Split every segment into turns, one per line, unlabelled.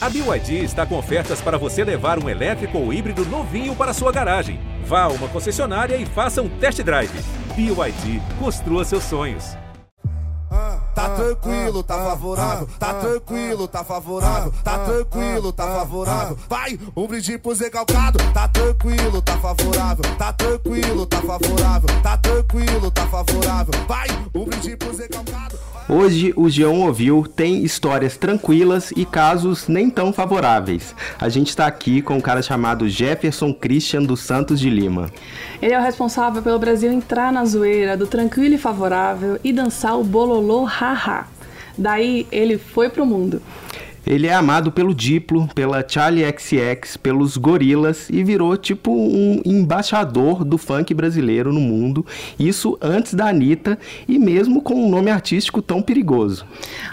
A BYD está com ofertas para você levar um elétrico ou híbrido novinho para sua garagem. Vá a uma concessionária e faça um test drive. BYD, construa seus sonhos.
Tá tranquilo, tá favorável, tá tranquilo, tá favorável, tá tranquilo, tá favorável. Vai, um brinde pro Zé Calcado, tá tranquilo, tá favorável, tá tranquilo, tá favorável, tá tranquilo, tá favorável. Vai, um brinde pro Zé Calcado.
Hoje o G1 ouviu tem histórias tranquilas e casos nem tão favoráveis. A gente está aqui com um cara chamado Jefferson Christian dos Santos de Lima.
Ele é o responsável pelo Brasil entrar na zoeira do tranquilo e favorável e dançar o bololô haha. Daí ele foi pro mundo.
Ele é amado pelo Diplo, pela Charlie XX, pelos Gorilas e virou tipo um embaixador do funk brasileiro no mundo. Isso antes da Anitta e mesmo com um nome artístico tão perigoso.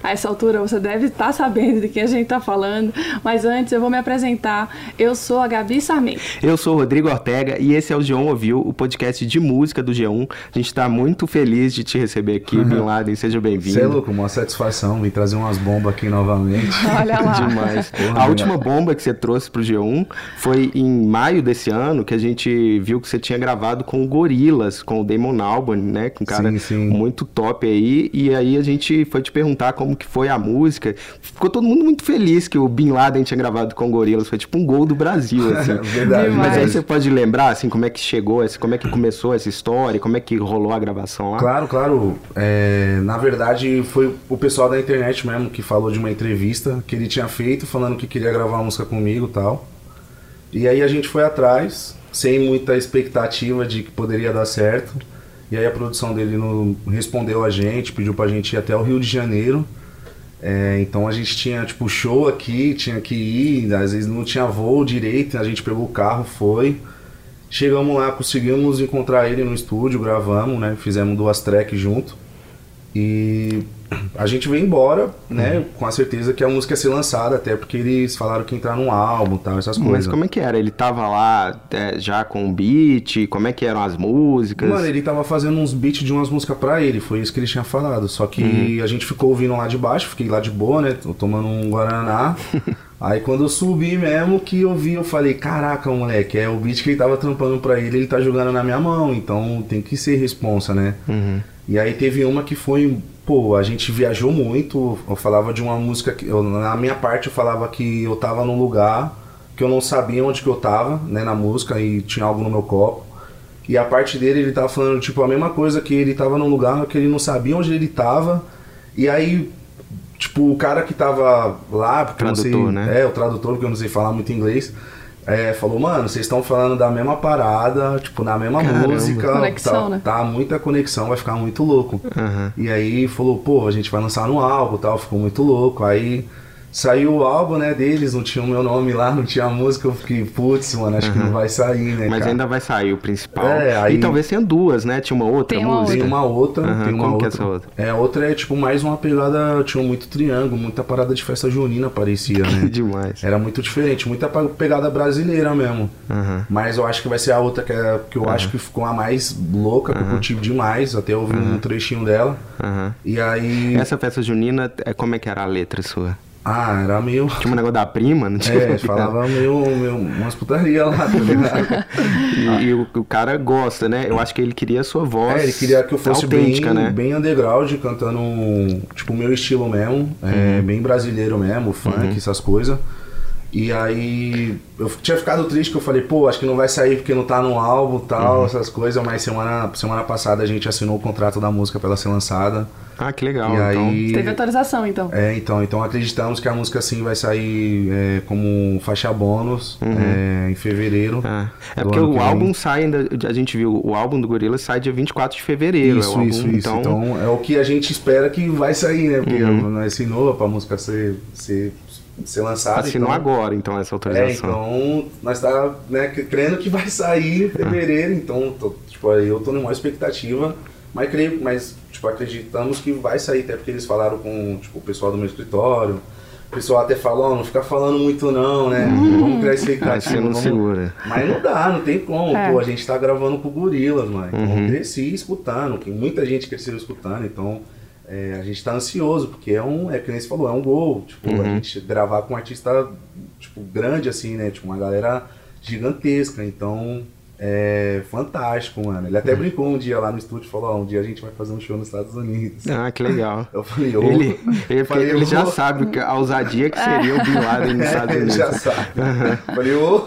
A essa altura você deve estar sabendo de quem a gente está falando, mas antes eu vou me apresentar. Eu sou a Gabi Sarmento.
Eu sou o Rodrigo Ortega e esse é o G1 Ouviu, o podcast de música do G1. A gente está muito feliz de te receber aqui, Bin Laden. Seja bem-vindo.
Você é louco, uma satisfação vir trazer umas bombas aqui novamente.
Olha lá.
Demais. a última bomba que você trouxe pro G1 foi em maio desse ano, que a gente viu que você tinha gravado com o Gorilas, com o Damon Albarn, né? Com um cara
Sim, sim.
muito top aí. E aí a gente foi te perguntar como que foi a música. Ficou todo mundo muito feliz que o Bin Laden tinha gravado com o Gorilas. Foi tipo um gol do Brasil, assim.
Verdade.
Mas aí você pode lembrar, assim, como é que chegou, esse- como é que começou essa história, como é que rolou a gravação lá?
Claro, claro. É, na verdade, foi o pessoal da internet mesmo que falou de uma entrevista que ele tinha feito, falando que queria gravar uma música comigo tal. E aí a gente foi atrás, sem muita expectativa de que poderia dar certo. E aí a produção dele não respondeu a gente, pediu pra gente ir até o Rio de Janeiro. É, então a gente tinha tipo show aqui, tinha que ir, às vezes não tinha voo direito, a gente pegou o carro, foi. Chegamos lá, conseguimos encontrar ele no estúdio, gravamos, né? Fizemos duas tracks junto. E a gente veio embora, né? Com a certeza que a música ia ser lançada, até porque eles falaram que ia entrar num álbum tal, essas
Mas
coisas.
como é que era? Ele tava lá é, já com o beat? Como é que eram as músicas?
Mano, ele tava fazendo uns beats de umas músicas pra ele, foi isso que ele tinha falado. Só que a gente ficou ouvindo lá de baixo, fiquei lá de boa, né? Tô tomando um Guaraná. Aí quando eu subi mesmo, que eu vi, eu falei, caraca, moleque, é o beat que ele tava trampando pra ele, ele tá jogando na minha mão, então tem que ser responsa, né?
Uhum.
E aí teve uma que foi, pô, a gente viajou muito, eu falava de uma música que, eu, na minha parte eu falava que eu tava num lugar que eu não sabia onde que eu tava, né, na música, e tinha algo no meu copo. E a parte dele, ele tava falando, tipo, a mesma coisa que ele tava num lugar que ele não sabia onde ele tava. E aí, tipo, o cara que tava lá, porque eu não sei,
Tradutor, né?
é, o tradutor, porque eu não sei falar muito inglês, é, falou, mano, vocês estão falando da mesma parada, tipo, na mesma
Caramba.
música.
Conexão,
tá,
né?
tá muita conexão, vai ficar muito louco.
Aham.
E aí falou, pô, a gente vai lançar no álbum e tal, ficou muito louco. Aí saiu o álbum, né, deles, não tinha o meu nome lá, não tinha a música, eu fiquei, putz, mano, acho que não vai sair, né,
Mas
cara?
ainda vai sair o principal.
É, aí-
E talvez tenha duas, né? Tinha uma outra
Tem uma
música.
Tem uma outra,
Aham,
tem uma
como que é
outra.
essa outra?
É, outra é tipo mais uma pegada, tinha muito triângulo, muita parada de festa junina parecia, né?
Demais.
Era muito diferente, muita pegada brasileira mesmo.
Aham.
Mas eu acho que vai ser a outra que, é, que eu acho que ficou a mais louca, que eu curti demais. Até ouvi um trechinho dela. E aí.
Essa festa junina, é, como é que era a letra sua?
Ah, era meio.
Tinha um negócio da prima, não tinha?
É, falava meio, meio umas putaria lá, tá ligado?
E, e o, o cara gosta, né? Eu acho que ele queria a sua voz
É, ele queria que eu fosse bem,
né?
bem underground, cantando, tipo, o meu estilo mesmo, é,
Uhum.
bem brasileiro mesmo, funk, essas coisas. E aí, eu tinha ficado triste que eu falei, pô, acho que não vai sair porque não tá no álbum e tal,
Uhum.
essas coisas, mas semana, semana passada a gente assinou o contrato da música pra ela ser lançada.
Ah, que legal.
e
então.
aí.
Teve atualização, então.
É, então, então acreditamos que a música assim vai sair é, como faixa bônus é, em fevereiro.
Ah, é porque o álbum sai ainda. A gente viu, o álbum do Gorilla sai dia 24 de fevereiro. é o
Isso,
álbum,
isso, isso.
Então,
Então... é o que a gente espera que vai sair, né? Porque
Uhum.
nós assinou pra música ser, ser, ser lançada.
assinou
então...
agora, então, essa
É,
autorização.
então nós tá né, crendo que vai sair em fevereiro, então tô, tipo, aí eu tô numa expectativa, mas creio, mas tipo, acreditamos que vai sair, até porque eles falaram com tipo, o pessoal do meu escritório. O pessoal até falou, "Ó, não fica falando muito não, né? Vamos criar
Ah,
expectativa.
você não
vamos-
segura.
Mas não dá, não tem como.
É.
Pô, a gente tá gravando com gorilas, mano. Então
Uhum.
eu cresci escutando, que muita gente cresceu escutando, então é, a gente tá ansioso, porque é um, é que nem você falou, é um gol. Tipo, a gente gravar com um artista, tipo, grande assim, né? Tipo, uma galera gigantesca. Então, é fantástico, mano. Ele até brincou um dia lá no estúdio e falou: Ó, um dia a gente vai fazer um show nos Estados Unidos.
Ah, que legal.
Eu falei, ô.
Ele, ele,
Falei,
ele já
ô.
sabe que- a ousadia que seria o Bin Laden nos Estados
É, ele
Unidos.
já sabe. Falei, ô.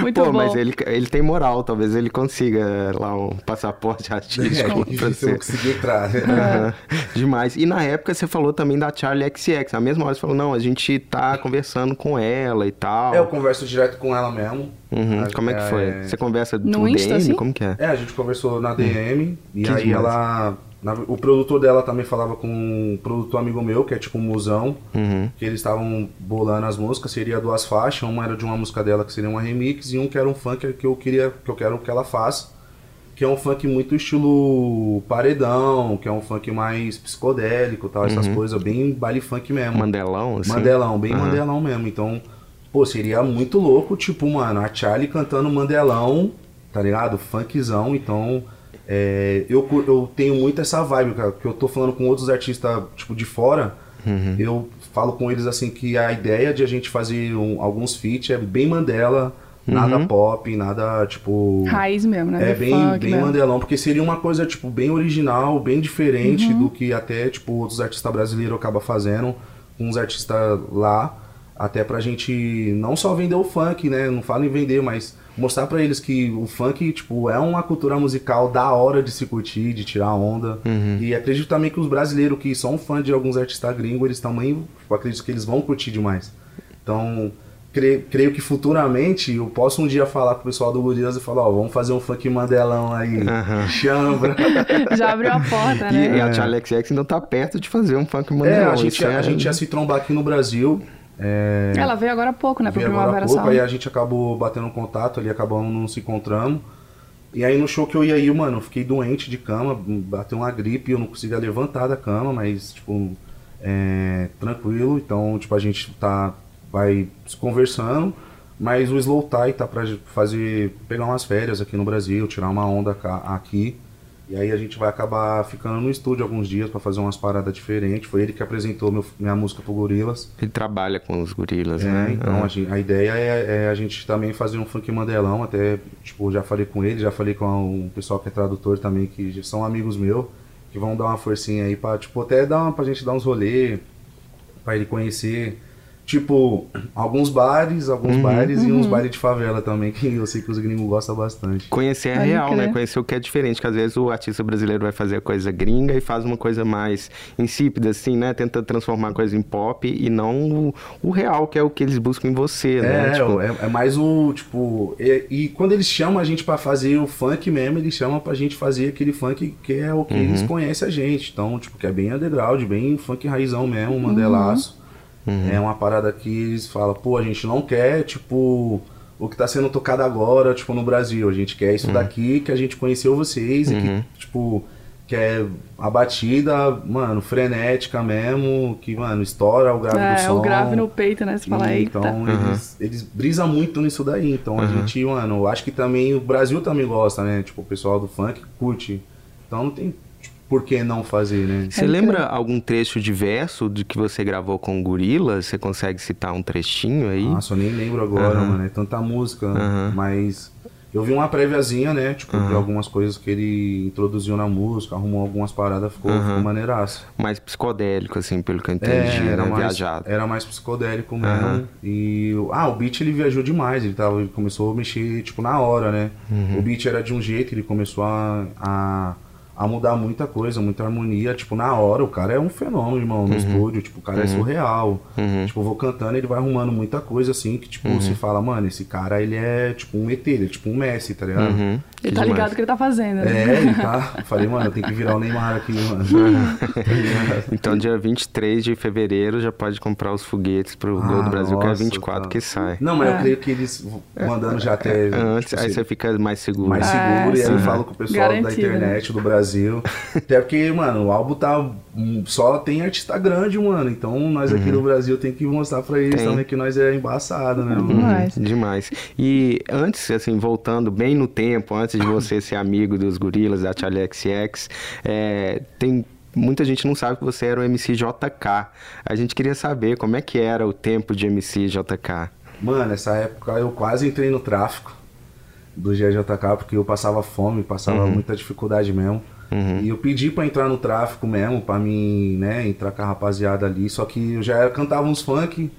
Muito
Pô,
bom.
mas ele, ele tem moral, talvez ele consiga lá um passaporte
É,
artístico
que
pra você.
conseguir entrar.
Aham, Demais. E na época você falou também da Charlie XX. Na mesma hora você falou, não, a gente tá conversando com ela e tal.
É, eu converso direto com ela mesmo.
Uhum,
A-
Como é que foi?
é,
Você conversa
No
por
Insta,
DM?
assim?
Como que é?
É, a gente conversou na DM e
Que
aí
demais.
ela. na- o produtor dela também falava com um produtor amigo meu, que é tipo um musão,
Uhum.
que eles estavam bolando as músicas, seria duas faixas, uma era de uma música dela que seria uma remix e um que era um funk que eu queria, que eu quero que ela faça, que é um funk muito estilo paredão, que é um funk mais psicodélico, tal, essas coisas, bem baile funk mesmo.
Mandelão, Uhum. assim?
Mandelão, bem
Aham.
Mandelão mesmo. Então, pô, seria muito louco, tipo, mano, a Charlie cantando Mandelão, tá ligado? Funkzão. Então, é, eu, eu tenho muito essa vibe, cara, que eu tô falando com outros artistas, tipo, de fora.
Uhum.
Eu falo com eles assim que a ideia de a gente fazer um- alguns feats é bem Mandela, nada
Uhum.
pop, nada tipo.
Raiz mesmo, né?
É bem, bem
mesmo.
Mandelão, porque seria uma coisa, tipo, bem original, bem diferente
Uhum.
do que até, tipo, outros artistas brasileiros acabam fazendo com os artistas lá, até pra gente não só vender o funk, né, não falo em vender, mas mostrar pra eles que o funk, tipo, é uma cultura musical da hora de se curtir, de tirar onda, e acredito também que os brasileiros que são fãs de alguns artistas gringos, eles também, tipo, acredito que eles vão curtir demais. Então, cre- creio que futuramente eu posso um dia falar com o pessoal do Gorilas e falar, ó, vamos fazer um funk mandelão aí,
Aham.
chambra.
Já abriu a porta,
E,
né?
e a Charlie XX ainda tá perto de fazer um funk
é,
mandelão.
a gente,
isso
a gente ia se trombar aqui no Brasil. É,
Ela veio agora há pouco, né? Pra
veio agora há
Primavera
pouco, aí a gente acabou batendo contato ali, acabamos não se encontrando. E aí no show que eu ia ir, mano, eu fiquei doente de cama, bateu uma gripe, eu não conseguia levantar da cama, mas, tipo, é, tranquilo. Então, tipo, a gente tá, vai se conversando, mas o Slow Tie tá pra fazer, pegar umas férias aqui no Brasil, tirar uma onda aqui. E aí a gente vai acabar ficando no estúdio alguns dias pra fazer umas paradas diferentes. Foi ele que apresentou meu- minha música pro Gorilas.
Ele trabalha com os gorilas,
É,
né?
então
Ah.
a, gente- a ideia é, é a gente também fazer um funk mandelão, até, tipo, já falei com ele, já falei com um pessoal que é tradutor também, que são amigos meus, que vão dar uma forcinha aí pra, tipo, até dar uma, pra gente dar uns rolê, pra ele conhecer, tipo, alguns bares, alguns
Uhum.
bares e uns bares de favela também, que eu sei que os gringos gostam bastante.
Conhecer a
Pode
real, né? Conhecer o que é diferente, que às vezes o artista brasileiro vai fazer a coisa gringa e faz uma coisa mais insípida, assim, né? Tenta transformar a coisa em pop e não o, o real, que é o que eles buscam em você, né?
É,
Tipo,
é, é mais o, tipo, e, e quando eles chamam a gente pra fazer o funk mesmo, eles chamam pra gente fazer aquele funk que é o que eles conhecem a gente. Então, tipo, que é bem underground, bem funk raizão mesmo, mandelaço. É uma parada que eles falam, pô, a gente não quer, tipo, o que tá sendo tocado agora, tipo, no Brasil. A gente quer isso daqui, que a gente conheceu vocês e que, tipo, que é a batida, mano, frenética mesmo, que, mano, estoura o grave do
É,
som.
o grave no peito, né? Você fala,
E. Então eles, eles brisam muito nisso daí. Então a gente, mano, acho que também o Brasil também gosta, né? Tipo, o pessoal do funk curte. Então não tem por que não fazer, né?
Você lembra algum trecho de verso de que você gravou com o Gorila? Você consegue citar um trechinho aí?
Nossa, eu nem lembro agora,
Aham.
mano. É tanta música.
Aham.
Mas eu vi uma préviazinha, né? Tipo, de algumas coisas que ele introduziu na música, arrumou algumas paradas, ficou, ficou maneiraço.
Mais psicodélico, assim, pelo que eu entendi,
É, era
né?
mais,
Viajado.
era mais psicodélico mesmo.
Aham.
E ah, o beat ele viajou demais, ele, tava, ele começou a mexer tipo na hora, né?
Uhum.
O beat era de um jeito, ele começou a, a, a mudar muita coisa, muita harmonia, tipo na hora, o cara é um fenômeno, irmão,
Uhum.
no estúdio, tipo, o cara é surreal. Tipo, eu vou cantando, ele vai arrumando muita coisa assim, que tipo,
Uhum.
você fala, mano, esse cara ele é tipo um ET, ele é tipo um Messi, tá ligado?
Uhum.
Ele
Que
tá
demais.
ligado o que ele tá fazendo, né?
É, ele tá. Eu falei, mano, eu tenho que virar o Neymar aqui, mano.
Então, dia 23 de fevereiro já pode comprar os foguetes pro Gol do
Ah,
Brasil, que é
nossa,
24
tá.
que sai.
Não, mas
É.
eu creio que eles mandando já até.
Antes,
tipo,
aí
se-
você fica mais seguro.
mais
Ah,
seguro. e aí eu
sim.
falo com o pessoal da
Garantido,
internet do Brasil Brasil. Até porque, mano, o álbum tá. Só tem artista grande, mano. Então nós aqui no Brasil tem que mostrar pra eles
Tem.
também que nós é embaçado, né, mano?
Demais.
Demais. E antes, assim, voltando bem no tempo, antes de você ser amigo dos gorilas, da Charlie XX, é, tem. Muita gente não sabe que você era o MC JK. A gente queria saber como é que era o tempo de MC JK.
Mano, essa época eu quase entrei no tráfico do GJK porque eu passava fome, passava muita dificuldade mesmo. E eu pedi pra entrar no tráfico mesmo, pra mim, né, entrar com a rapaziada ali. Só que eu já era- cantava uns funk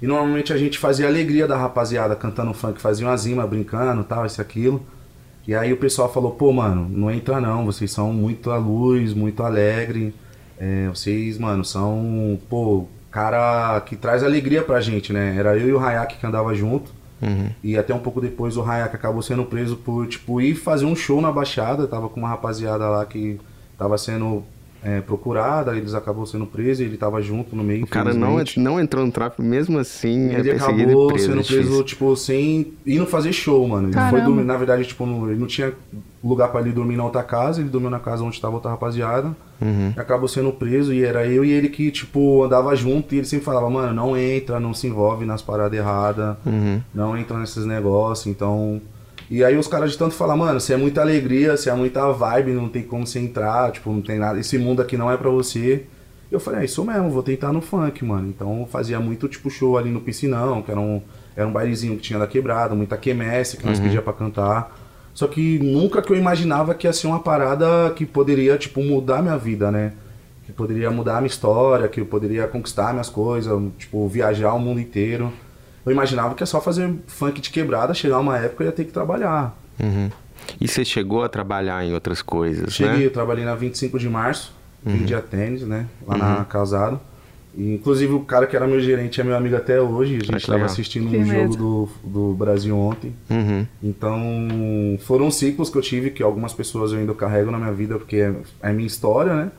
e normalmente a gente fazia alegria da rapaziada cantando funk, fazia uma zima brincando, tal, isso aquilo. E aí o pessoal falou, pô, mano, não entra não, vocês são muito à luz, muito alegre. É, vocês, mano, são, pô, cara que traz alegria pra gente, né? Era eu e o Hayak que andava junto. E até um pouco depois o Hayak acabou sendo preso por, tipo, ir fazer um show na Baixada. Tava com uma rapaziada lá que tava sendo é, procurada, eles acabou sendo presos e ele tava junto no meio.
O cara não, não entrou no tráfico, mesmo assim, é
Ele
perseguido
acabou
e preso.
sendo
é difícil.
preso, tipo, sem indo fazer show, mano. Ele foi dormir, na verdade, tipo, não- ele não tinha lugar pra ele dormir na outra casa, ele dormiu na casa onde tava outra rapaziada.
Uhum.
E acabou sendo preso e era eu e ele que, tipo, andava junto e ele sempre falava, mano, não entra, não se envolve nas paradas erradas,
Uhum.
não entra nesses negócios, então. E aí os caras de tanto falar, mano, se é muita alegria, se é muita vibe, não tem como você entrar, tipo, não tem nada, esse mundo aqui não é pra você. Eu falei, é isso mesmo, vou tentar no funk, mano. Então eu fazia muito tipo show ali no piscinão, que era um, era um bailezinho que tinha da quebrada, muita quemesse que nós pedia pra cantar. Só que nunca que eu imaginava que ia ser uma parada que poderia, tipo, mudar minha vida, né? Que poderia mudar a minha história, que eu poderia conquistar minhas coisas, tipo, viajar o mundo inteiro. Eu imaginava que é só fazer funk de quebrada, chegar uma época eu ia ter que trabalhar.
Uhum. E você chegou a trabalhar em outras coisas,
Cheguei,
né?
eu trabalhei na 25 de março,
Uhum.
vendia tênis, né? Lá na Casado. E, inclusive o cara que era meu gerente é meu amigo até hoje. A gente estava assistindo
Que
um jogo
medo.
do, do Brasil ontem.
Uhum.
Então, foram ciclos que eu tive, que algumas pessoas eu ainda carrego na minha vida, porque é, é minha história, né?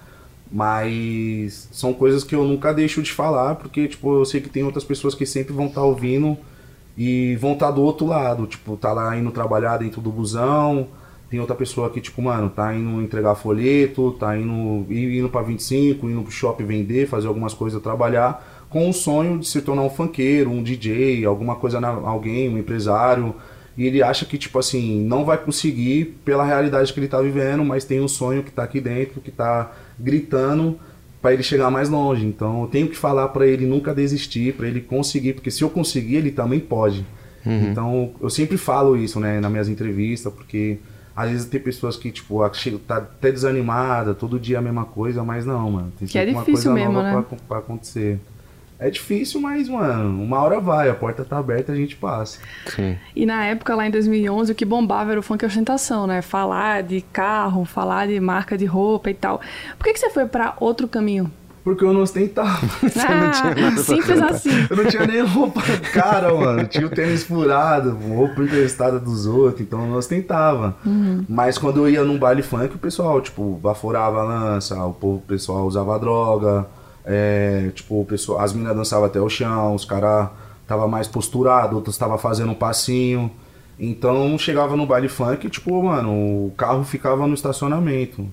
Mas são coisas que eu nunca deixo de falar, porque, tipo, eu sei que tem outras pessoas que sempre vão estar ouvindo e vão estar do outro lado. Tipo, tá lá indo trabalhar dentro do busão, tem outra pessoa que, tipo, mano, tá indo entregar folheto, tá indo, indo pra 25, indo pro shopping vender, fazer algumas coisas, trabalhar, com o sonho de se tornar um funkeiro, um DJ, alguma coisa, na, alguém, um empresário. E ele acha que, tipo assim, não vai conseguir pela realidade que ele tá vivendo, mas tem um sonho que tá aqui dentro, que tá gritando para ele chegar mais longe. Então eu tenho que falar para ele nunca desistir, para ele conseguir, porque se eu conseguir, ele também pode. Então eu sempre falo isso, né, nas minhas entrevistas, porque às vezes tem pessoas que, tipo, tá até desanimada, todo dia a mesma coisa, mas não, mano. Tem
Que é
sempre uma
difícil
coisa
mesmo,
nova
né?
pra, pra acontecer. É difícil, mas, mano, uma hora vai, a porta tá aberta, a gente passa.
Sim.
E na época, lá em 2011, o que bombava era o funk ostentação, né? Falar de carro, falar de marca de roupa e tal. Por que, que você foi pra outro caminho?
Porque eu não ostentava.
ah, simples assim.
Eu não tinha nem roupa cara, mano. Tinha o tênis furado, roupa emprestada dos outros, então eu não ostentava. Mas quando eu ia num baile funk, o pessoal, tipo, baforava a lança, o povo, o pessoal usava droga, é, tipo, o pessoal, as meninas dançavam até o chão, os caras tava mais posturado, outros tava fazendo um passinho. Então chegava no baile funk, tipo, mano, o carro ficava no estacionamento.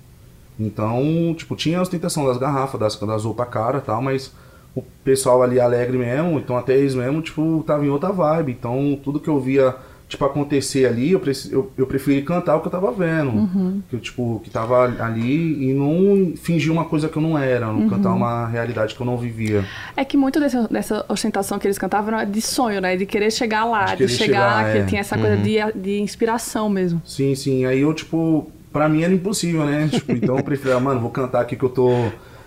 Então, tipo, tinha a ostentação das garrafas, das, das roupas cara tal, mas o pessoal ali alegre mesmo, então até eles mesmo, tipo, tava em outra vibe. Então, tudo que eu via, tipo, acontecer ali, eu, eu, eu preferi cantar o que eu tava vendo. Que eu, tipo, que tava ali e não fingir uma coisa que eu não era, não cantar uma realidade que eu não vivia.
É que muito dessa, dessa ostentação que eles cantavam era de sonho, né? De querer chegar lá,
De
de, chegar,
chegar,
que
é.
tinha essa coisa de, de inspiração mesmo.
Sim, sim. Aí eu, tipo, pra mim era impossível, né? Tipo, então eu prefiro, ah, mano, vou cantar aqui que eu tô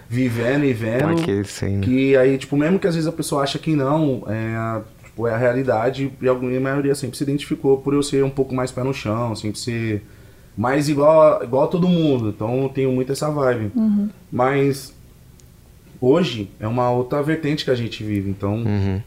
vivendo e vendo.
Sim.
Que aí, tipo, mesmo que às vezes a pessoa acha que não, é tipo, é a realidade, e a maioria sempre se identificou por eu ser um pouco mais pé no chão, sempre ser mais igual a, igual a todo mundo. Então eu tenho muito essa vibe. Mas hoje é uma outra vertente que a gente vive. Então
Uhum.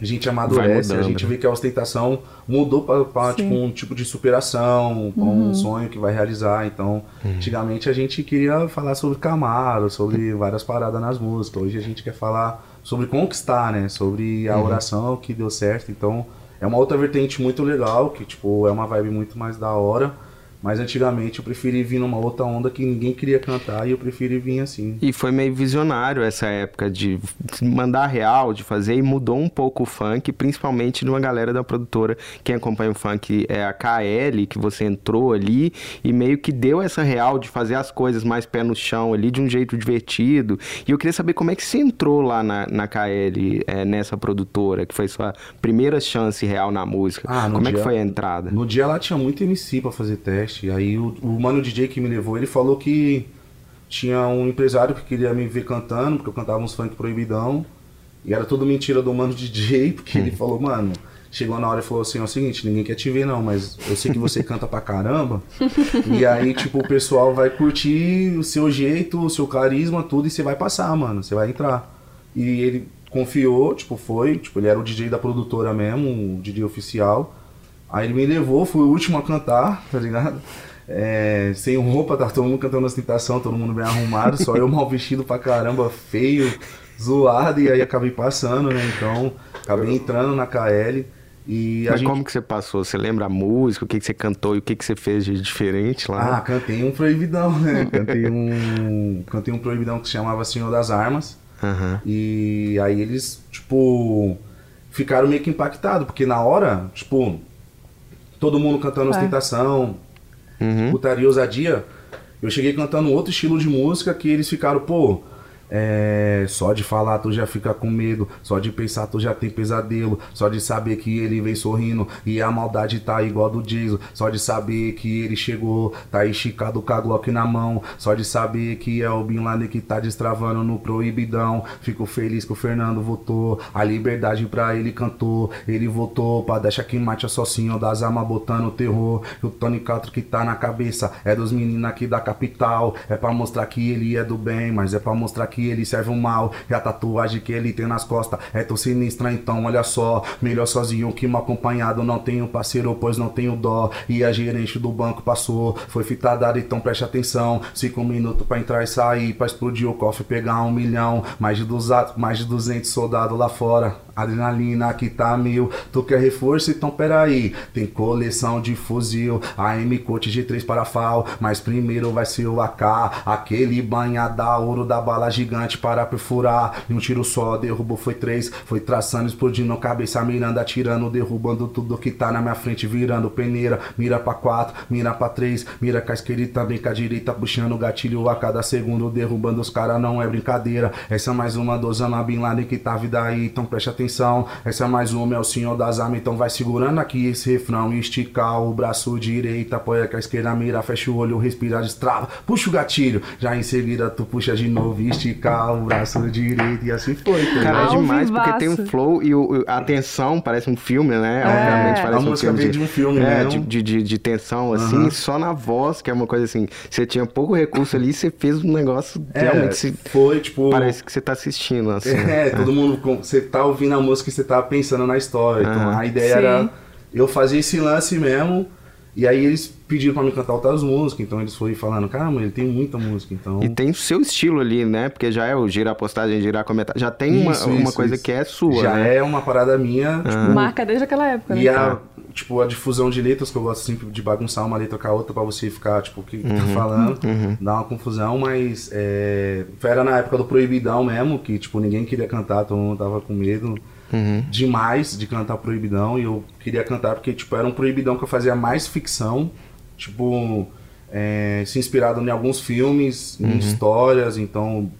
a gente amadurece, a gente
né?
vê que a ostentação mudou para tipo, um tipo de superação, pra um sonho que vai realizar. Então, antigamente a gente queria falar sobre Camaro, sobre várias paradas nas músicas. Hoje a gente quer falar sobre conquistar, né? Sobre a oração que deu certo. Então, é uma outra vertente muito legal, que tipo, é uma vibe muito mais da hora. Mas antigamente eu preferi vir numa outra onda que ninguém queria cantar e eu preferi vir assim.
E foi meio visionário essa época de mandar real, de fazer, e mudou um pouco o funk, principalmente de uma galera da produtora. Quem acompanha o funk é a KL, que você entrou ali e meio que deu essa real de fazer as coisas mais pé no chão ali, de um jeito divertido. E eu queria saber como é que você entrou lá na, na KL, é, nessa produtora, que foi sua primeira chance real na música.
Ah,
como é que
dia-
foi a entrada?
No dia lá tinha muito MC pra fazer teste. Aí o, o mano DJ que me levou, ele falou que tinha um empresário que queria me ver cantando, porque eu cantava uns funk proibidão. E era tudo mentira do mano DJ, porque ele falou, mano, chegou na hora e falou assim, é o seguinte, ninguém quer te ver não, mas eu sei que você canta pra caramba. e aí, tipo, o pessoal vai curtir o seu jeito, o seu carisma, tudo, e você vai passar, mano. Você vai entrar. E ele confiou, tipo, foi, tipo, ele era o DJ da produtora mesmo, o DJ oficial. Aí ele me levou, fui o último a cantar, tá ligado? É, sem roupa, tá todo mundo cantando ostentação, todo mundo bem arrumado, só eu mal vestido pra caramba, feio, zoado, e aí acabei passando, né? Então, acabei entrando na KL e
Mas
gente...
como que você passou? Você lembra a música, o que, que você cantou e o que, que você fez de diferente lá?
Ah, cantei um proibidão, né? Cantei um, cantei um proibidão que se chamava Senhor das Armas.
Aham.
E aí eles, tipo, ficaram meio que impactados, porque na hora, tipo, todo mundo cantando
É.
ostentação,
Uhum.
putaria, ousadia, eu cheguei cantando outro estilo de música que eles ficaram, pô, é, só de falar tu já fica com medo, só de pensar tu já tem pesadelo, só de saber que ele vem sorrindo e a maldade tá igual do Jason, só de saber que ele chegou, tá esticado com a Glock na mão, só de saber que é o Bin Laden que tá destravando no proibidão, fico feliz que o Fernando votou, a liberdade pra ele cantou, ele votou pra deixar que mate assassino das armas botando terror, e o Tony Castro que tá na cabeça é dos meninos aqui da capital, é pra mostrar que ele é do bem, mas é pra mostrar que ele serve o mal, e a tatuagem que ele tem nas costas é tão sinistra, então olha só, melhor sozinho que mal acompanhado, não tenho parceiro, pois não tenho dó, e a gerente do banco passou, foi fitada, então preste atenção, cinco minutos pra entrar e sair, pra explodir o cofre pegar um milhão, mais de, dos, mais de 200 soldados lá fora, adrenalina aqui tá mil, tu quer reforço? Então peraí, tem coleção de fuzil, AM Cote G3 para FAL, mas primeiro vai ser o AK, aquele banha da ouro da bala gigante para perfurar, e um tiro só, derrubou foi três, foi traçando, explodindo cabeça, mirando, atirando, derrubando tudo que tá na minha frente, virando peneira, mira pra quatro, mira pra três, mira com a esquerda também com a direita, puxando o gatilho a cada segundo, derrubando os caras, não é brincadeira, essa é mais uma do Bin Laden que tá vida aí, então preste atenção, essa é mais uma, é o senhor das armas, então vai segurando aqui esse refrão, esticar o braço direito, apoia com a esquerda, mira, fecha o olho, respira, destrava, puxa o gatilho, já em seguida tu puxa de novo, e esticar o braço direito, e assim foi, tá
Cara, é demais porque tem um flow e o- a tensão parece um filme, né? Obviamente
A
parece um
música
filme.
veio de um filme,
é,
né?
de, de, de- de tensão, assim,
Aham.
só na voz, que é uma coisa assim. Você tinha pouco recurso ali, você fez um negócio
É,
realmente. se-
foi tipo.
Parece que você tá assistindo, assim.
É, todo mundo. Você tá ouvindo a música e você tá pensando na história. Então a ideia
Sim.
era eu fazer esse lance mesmo. E aí eles pediram pra me cantar outras músicas. Então eles foram falando, caramba, ele tem muita música. Então.
E tem o seu estilo ali, né? Porque já é o girar postagem, girar comentário. Já tem uma,
Isso,
uma
isso,
coisa
isso.
que é sua,
Já
né?
é uma parada minha. tipo,
Marca desde aquela época, né?
E a, tipo, a difusão de letras, que eu gosto sempre de bagunçar uma letra com a outra pra você ficar, tipo, o que que tá falando, dá uma confusão, mas é, era na época do Proibidão mesmo, que, tipo, ninguém queria cantar, todo mundo tava com medo demais de cantar Proibidão, e eu queria cantar porque, tipo, era um Proibidão que eu fazia mais ficção, tipo, é, se inspirado em alguns filmes, em histórias, então...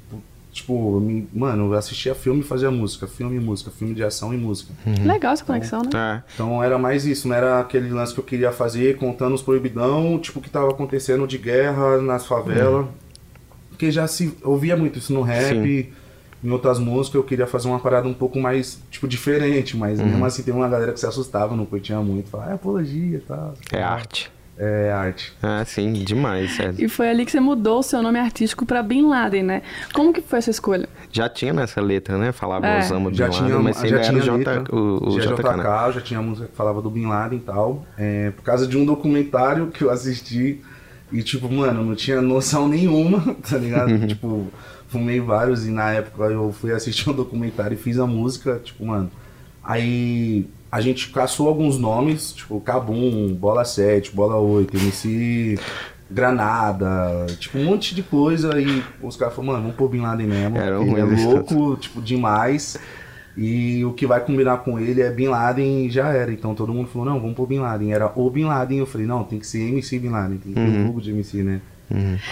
Tipo, me- mano, eu assistia filme e fazia música, filme e música, filme de ação e música.
Legal essa conexão, né?
Tá.
Então era mais isso, não era aquele lance que eu queria fazer contando os proibidão, tipo o que tava acontecendo de guerra nas favelas. Porque já se ouvia muito isso no rap, em outras músicas, eu queria fazer uma parada um pouco mais, tipo, diferente, mas mesmo assim tem uma galera que se assustava, não curtia muito, falava, é apologia e tal.
É arte.
É arte.
Ah, sim, demais. é.
E foi ali que você mudou o seu nome artístico pra Bin Laden, né? Como que foi essa escolha?
Já tinha nessa letra, né? Falava
É.
Osama Bin
Já
Laden,
tinha,
mas você
já
ainda
tinha
era o,
letra,
J, o, o
já
JK, né?
Já tinha música que falava do Bin Laden e tal. É, por causa de um documentário que eu assisti e, tipo, mano, não tinha noção nenhuma, tá ligado?
Uhum.
tipo, fumei vários e na época eu fui assistir um documentário e fiz a música, tipo, mano, Aí a gente caçou alguns nomes, tipo Cabum, Bola 7, Bola 8, MC Granada, tipo um monte de coisa. E os caras falaram, mano, vamos pôr Bin Laden mesmo.
Era um
ele é louco, tipo, demais. E o que vai combinar com ele é Bin Laden e já era. Então todo mundo falou, não, vamos pôr Bin Laden. Era o Bin Laden. Eu falei, não, tem que ser MC Bin Laden, tem que ter um grupo de MC, né?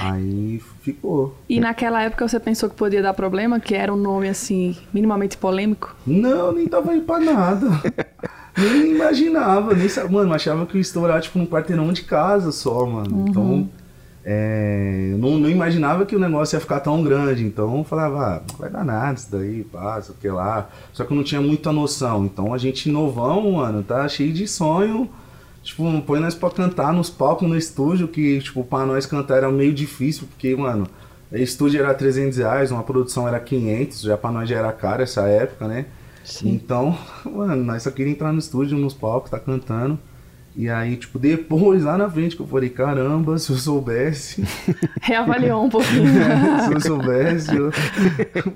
Aí ficou.
E naquela época você pensou que podia dar problema, que era um nome assim, minimamente polêmico?
Não, nem tava aí pra nada. nem imaginava, nem sabia. Mano, achava que eu ia estourar tipo num quarteirão de casa só, mano. Então, é, eu não, não imaginava que o negócio ia ficar tão grande. Então eu falava, ah, não vai dar nada isso daí, passa, o que lá. Só que eu não tinha muita noção. Então a gente novão, mano, tá cheio de sonho. Tipo, põe nós pra cantar nos palcos no estúdio, que, tipo, pra nós cantar era meio difícil, porque, mano, o estúdio era 300 reais, uma produção era 500, já pra nós já era caro essa época, né? Então, mano, nós só queríamos entrar no estúdio, nos palcos, tá cantando. E aí, tipo, depois, lá na frente, que eu falei, caramba, se eu soubesse,
Reavaliou um pouquinho.
se eu soubesse, eu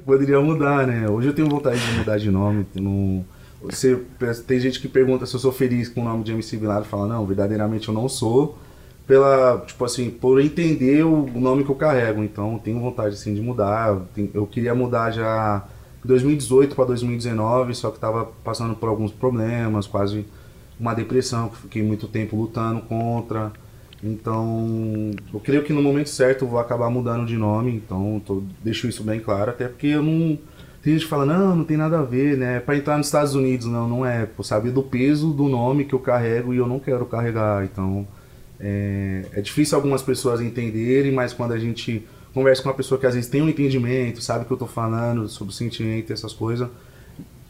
poderia mudar, né? Hoje eu tenho vontade de mudar de nome. Não... Você, tem gente que pergunta se eu sou feliz com o nome de MC Bin Laden, fala, não, verdadeiramente eu não sou. Pela, tipo assim, por entender o nome que eu carrego. Então, tenho vontade, assim, de mudar. Eu, queria mudar já de 2018 para 2019, só que tava passando por alguns problemas, quase uma depressão, que fiquei muito tempo lutando contra. Então, eu creio que no momento certo eu vou acabar mudando de nome, então tô, deixo isso bem claro, até porque eu não. Tem gente que fala, não, não tem nada a ver, né? Pra entrar nos Estados Unidos, não, não é. Pô, saber do peso do nome que eu carrego e eu não quero carregar. Então, é, é difícil algumas pessoas entenderem, mas quando a gente conversa com uma pessoa que às vezes tem um entendimento, sabe o que eu tô falando sobre o sentimento, essas coisas.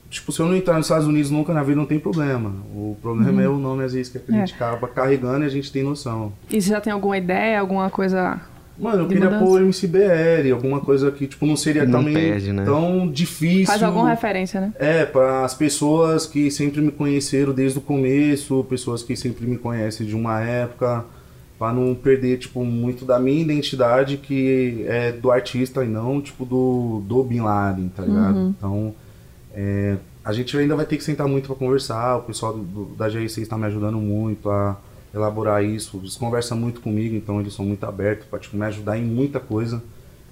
Tipo, se eu não entrar nos Estados Unidos nunca na vida, não tem problema. O problema é o nome, às vezes, que a gente acaba carregando e a gente tem noção.
E você já tem alguma ideia, alguma coisa.
Mano, eu
De
queria
mudança?
pôr MCBR, alguma coisa que, tipo, não seria
Não
também
perde, né?
tão difícil.
Faz alguma referência, né?
É, para as pessoas que sempre me conheceram desde o começo, pessoas que sempre me conhecem de uma época, para não perder, tipo, muito da minha identidade, que é do artista e não, tipo, do, do Bin Laden, tá ligado? Então, é, a gente ainda vai ter que sentar muito para conversar, o pessoal do, do- da GR6 está me ajudando muito a elaborar isso, eles conversam muito comigo, então eles são muito abertos para tipo, me ajudar em muita coisa.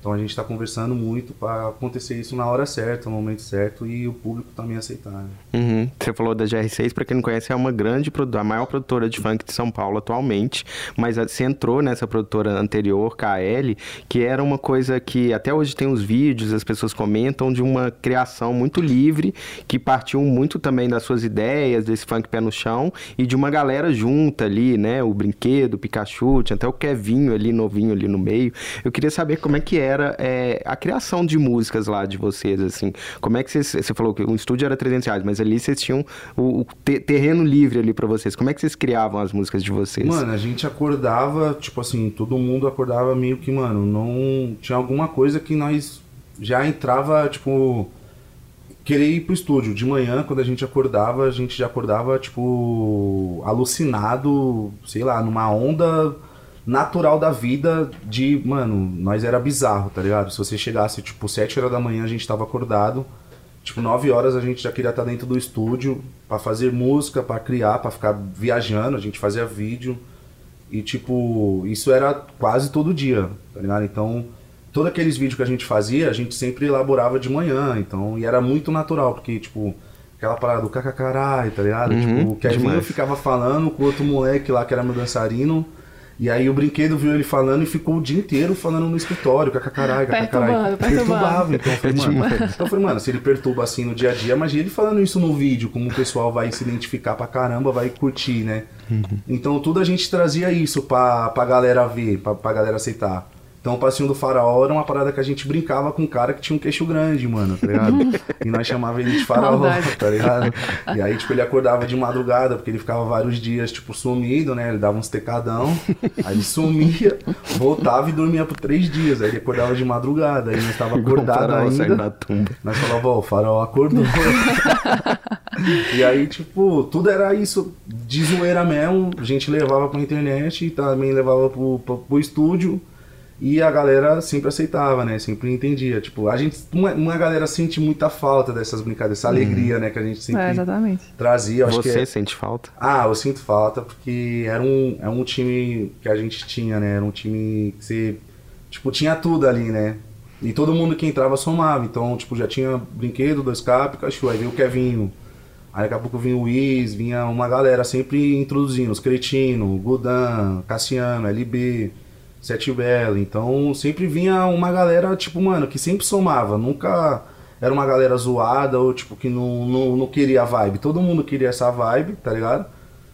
Então a gente está conversando muito para acontecer isso na hora certa, no momento certo e o público também aceitar. né?
Uhum. Você falou da GR6, pra quem não conhece, é uma grande produtora, a maior produtora de funk de São Paulo atualmente, mas você entrou nessa produtora anterior, KL, que era uma coisa que até hoje tem os vídeos, as pessoas comentam de uma criação muito livre, que partiu muito também das suas ideias, desse funk pé no chão, e de uma galera junta ali, né? O Brinquedo, o Pikachu, até o Kevinho ali, novinho ali no meio. Eu queria saber como é que era é, a criação de músicas lá de vocês, assim. Como é que vocês... Você falou que o estúdio era 300 reais, mas ali vocês tinham o, o te- terreno livre ali pra vocês. Como é que vocês criavam as músicas de vocês?
Mano, a gente acordava, tipo assim, todo mundo acordava meio que, mano, não. Tinha alguma coisa que nós já entrava, tipo. Querer ir pro estúdio. De manhã, quando a gente acordava, a gente já acordava, tipo. alucinado, sei lá, numa onda natural da vida de, mano, nós era bizarro, tá ligado? Se você chegasse, tipo, 7 horas da manhã, a gente tava acordado. Tipo, 9 horas a gente já queria estar dentro do estúdio pra fazer música, pra criar, pra ficar viajando, a gente fazia vídeo. E tipo, isso era quase todo dia, tá ligado? Então, todos aqueles vídeos que a gente fazia, a gente sempre elaborava de manhã, então, e era muito natural, porque tipo, aquela parada do cacacarai, tá ligado?
Uhum,
tipo, o Kevin ficava falando com o outro moleque lá que era meu dançarino. E aí o brinquedo viu ele falando e ficou o dia inteiro falando no escritório, cacacarai, cacacarai.
Perturbando, perturbando.
Então eu falei,
É
mano, então eu falei, mano, se ele perturba assim no dia a dia, imagina ele falando isso no vídeo, como o pessoal vai se identificar pra caramba, vai curtir, né? Então tudo a gente trazia isso pra, pra galera ver, pra, pra galera aceitar. Então o passinho do faraó era uma parada que a gente brincava com um cara que tinha um queixo grande, mano, tá ligado? e nós chamava ele de faraó, tá ligado? E aí, tipo, ele acordava de madrugada, porque ele ficava vários dias, tipo, sumido, né? Ele dava uns tecadão, aí ele sumia, voltava e dormia por três dias. Aí ele acordava de madrugada, aí nós estava acordado
faraó saindo da
ainda.
tumba.
Nós falava, ó, o faraó acordou. e aí, tipo, tudo era isso de zoeira mesmo. A gente levava pra internet e também levava pro, pro, pro estúdio. E a galera sempre aceitava, né? Sempre entendia. Tipo, a gente. Uma, uma galera sente muita falta dessas brincadeiras, essa alegria, né? Que a gente sempre
É, exatamente.
trazia. Acho
Você
que é-
sente falta?
ah, eu sinto falta porque era um, é um time que a gente tinha, né? Era um time que você, tipo, tinha tudo ali, né? E todo mundo que entrava somava. Então, tipo, já tinha brinquedo, dois cap, Pikachu. Aí veio o Kevinho. Aí daqui a pouco vinha o Wiz, vinha uma galera sempre introduzindo. Os Cretino, Gudan, Cassiano, LB, Sete Belo. Então, sempre vinha uma galera, tipo, mano, que sempre somava. Nunca era uma galera zoada ou, tipo, que não, não, não queria a vibe. Todo mundo queria essa vibe, tá ligado?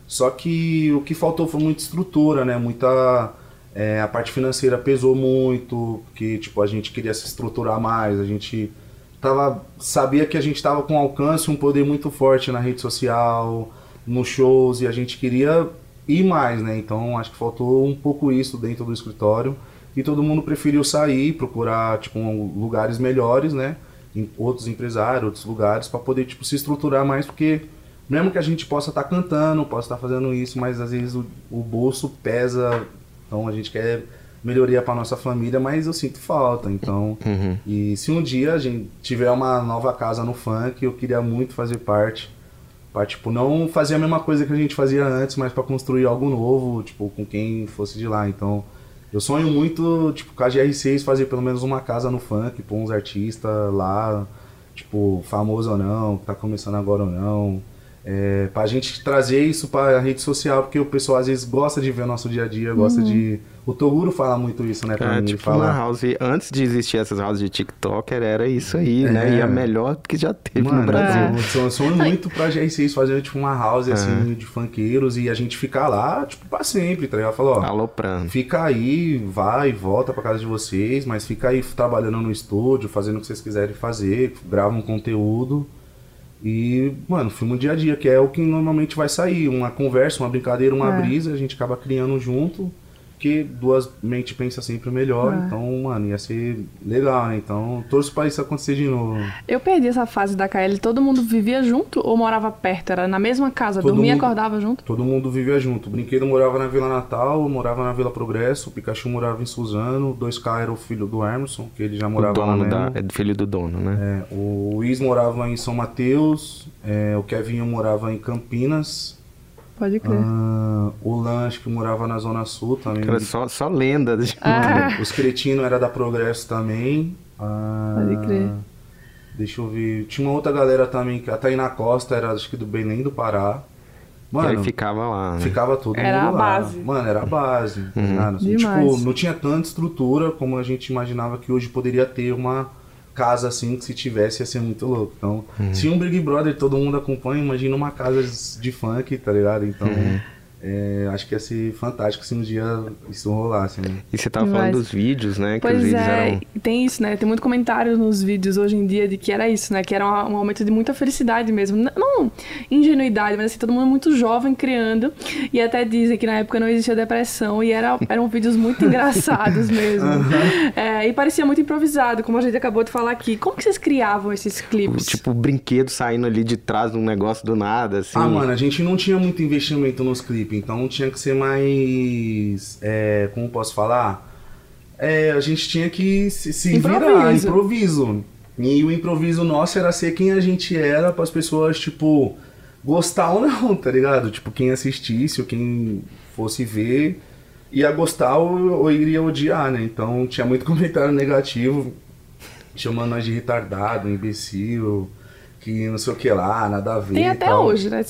Só que o que faltou foi muita estrutura, né? Muita. é, a parte financeira pesou muito, porque tipo, a gente queria se estruturar mais, a gente tava, sabia que a gente tava com alcance, um poder muito forte na rede social, nos shows, e a gente queria ir mais, né? Então acho que faltou um pouco isso dentro do escritório. E todo mundo preferiu sair, procurar tipo, lugares melhores, né? Em outros empresários, outros lugares, para poder tipo, se estruturar mais, porque mesmo que a gente possa estar cantando, possa estar fazendo isso, mas às vezes o, o bolso pesa, então a gente quer melhoria para nossa família, mas eu sinto falta, então.
Uhum.
E se um dia a gente tiver uma nova casa no funk, eu queria muito fazer parte. Pra, tipo, não fazer a mesma coisa que a gente fazia antes, mas para construir algo novo, tipo, com quem fosse de lá. Então, eu sonho muito, tipo, com a GR6 fazer pelo menos uma casa no funk, pôr uns artistas lá, tipo, famoso ou não, que tá começando agora ou não. É, pra gente trazer isso pra rede social, porque o pessoal às vezes gosta de ver o nosso dia a dia, gosta de. O Toguro fala muito isso, né, pra
É,
mim.
Tipo, uma
fala.
house, antes de existir essas houses de TikToker, era isso aí,
É.
né? E a melhor que já teve no
Mano,
Brasil.
eu sonho, muito pra GR6 fazer tipo uma house assim de funkeiros e a gente ficar lá, tipo, pra sempre, tá ligado? Falou, ó,
Aloprando.
fica aí, vai, volta pra casa de vocês, mas fica aí trabalhando no estúdio, fazendo o que vocês quiserem fazer, grava um conteúdo. E, mano, filma o dia a dia, que é o que normalmente vai sair. Uma conversa, uma brincadeira, uma
É.
brisa, a gente acaba criando junto. Que duas mentes pensam sempre melhor.
É.
Então, mano, ia ser legal, né? Então, torço pra isso acontecer de novo.
Eu perdi essa fase da KL. Todo mundo vivia junto ou morava perto? Era na mesma casa?
Todo
dormia e acordava junto?
Todo mundo vivia junto. O Brinquedo morava na Vila Natal, eu morava na Vila Progresso, o Pikachu morava em Suzano, o 2K era o filho do Emerson, que ele já
O
morava lá
dono
mesmo.
da, é do filho do dono, né?
É, o Luiz morava em São Mateus, é, o Kevinho morava em Campinas,
Pode crer.
ah, o Lan acho que morava na Zona Sul também.
Era só, só lenda. de-
Ah.
Os Cretino era da Progresso também. Ah,
Pode crer.
Deixa eu ver. Tinha uma outra galera também, que a Tainá Costa era acho que do Belém do Pará.
E aí
Mano,
ficava lá, né?
Ficava todo
Era
mundo
a
lá.
base.
Mano, era a base. tá ligado?
Demais.
Tipo, não tinha tanta estrutura como a gente imaginava que hoje poderia ter uma casa assim, que se tivesse ia ser muito louco. Então, se um Big Brother todo mundo acompanha, imagina uma casa de funk, tá ligado? Então, é, acho que ia ser fantástico se um dia isso rolasse, né?
E você tava
Demais.
falando dos vídeos, né? Que os
Pois
vídeos
é,
eram.
tem isso, né? Tem muito comentário nos vídeos hoje em dia de que era isso, né? Que era um, um momento de muita felicidade mesmo. Não ingenuidade, mas assim, todo mundo muito jovem criando. E até dizem que na época não existia depressão e era, eram vídeos muito engraçados mesmo. É, e parecia muito improvisado, como a gente acabou de falar aqui. Como que vocês criavam esses clipes?
Tipo, o brinquedo saindo ali de trás de um negócio do nada, assim.
Ah, mano, a gente não tinha muito investimento nos clipes, então tinha que ser mais. É, como posso falar? É, a gente tinha que se, se virar,
Improviso.
improviso. E o improviso nosso era ser quem a gente era para as pessoas, tipo, gostar ou não, tá ligado? Tipo, quem assistisse ou quem fosse ver ia gostar ou, ou iria odiar, né? Então tinha muito comentário negativo, chamando nós de retardado, imbecil, que não sei o que lá, nada a ver.
tem até
tal.
hoje, né?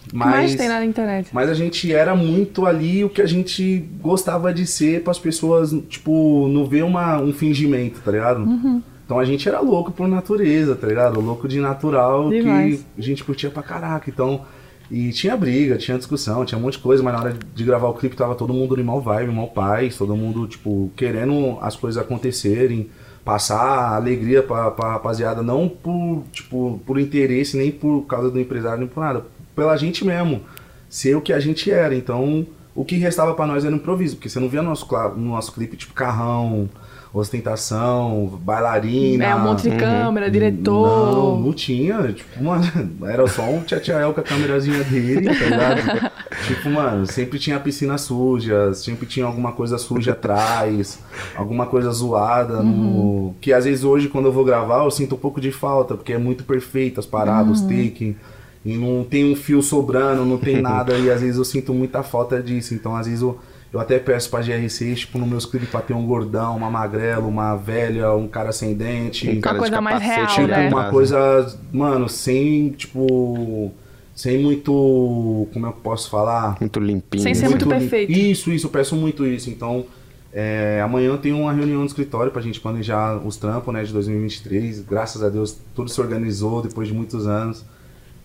Se, o que mais tem na internet.
Mas a gente era muito ali o que a gente gostava de ser para as pessoas, tipo, não ver uma, um fingimento, tá ligado?
Uhum.
Então a gente era louco por natureza, tá ligado? Louco de natural
Demais.
que a gente curtia pra caraca. Então, e tinha briga, tinha discussão, tinha um monte de coisa, mas na hora de gravar o clipe tava todo mundo em mal vibe, mal paz, todo mundo, tipo, querendo as coisas acontecerem, passar alegria pra, pra rapaziada, não por, tipo, por interesse, nem por causa do empresário, nem por nada, pela gente mesmo, ser o que a gente era. Então, o que restava pra nós era improviso, porque você não via no nosso, no nosso clipe, tipo, carrão, ostentação, bailarina.
É, um monte de câmera, diretor.
Não, não tinha. Tipo, mano, era só um tchatchael com a câmerazinha dele, tá ligado? tipo, mano, sempre tinha piscina suja, sempre tinha alguma coisa suja atrás, alguma coisa zoada. No... Que às vezes hoje, quando eu vou gravar, eu sinto um pouco de falta, porque é muito perfeito as paradas, os take. E não tem um fio sobrando, não tem nada, e às vezes eu sinto muita falta disso. Então, às vezes eu, eu até peço pra GR6, tipo, no meus clipes pra ter um gordão, uma magrela, uma velha, um cara sem dente.
Um cara
coisa
de
mais real,
ali
né?
Uma coisa, mano, sem, tipo. Sem muito. Como é que eu posso falar?
Muito limpinho.
Sem ser muito
lim-
perfeito.
Isso, isso, eu peço muito isso. Então, é, amanhã tem uma reunião no escritório pra gente planejar os trampos, né, de 2023. Graças a Deus, tudo se organizou depois de muitos anos.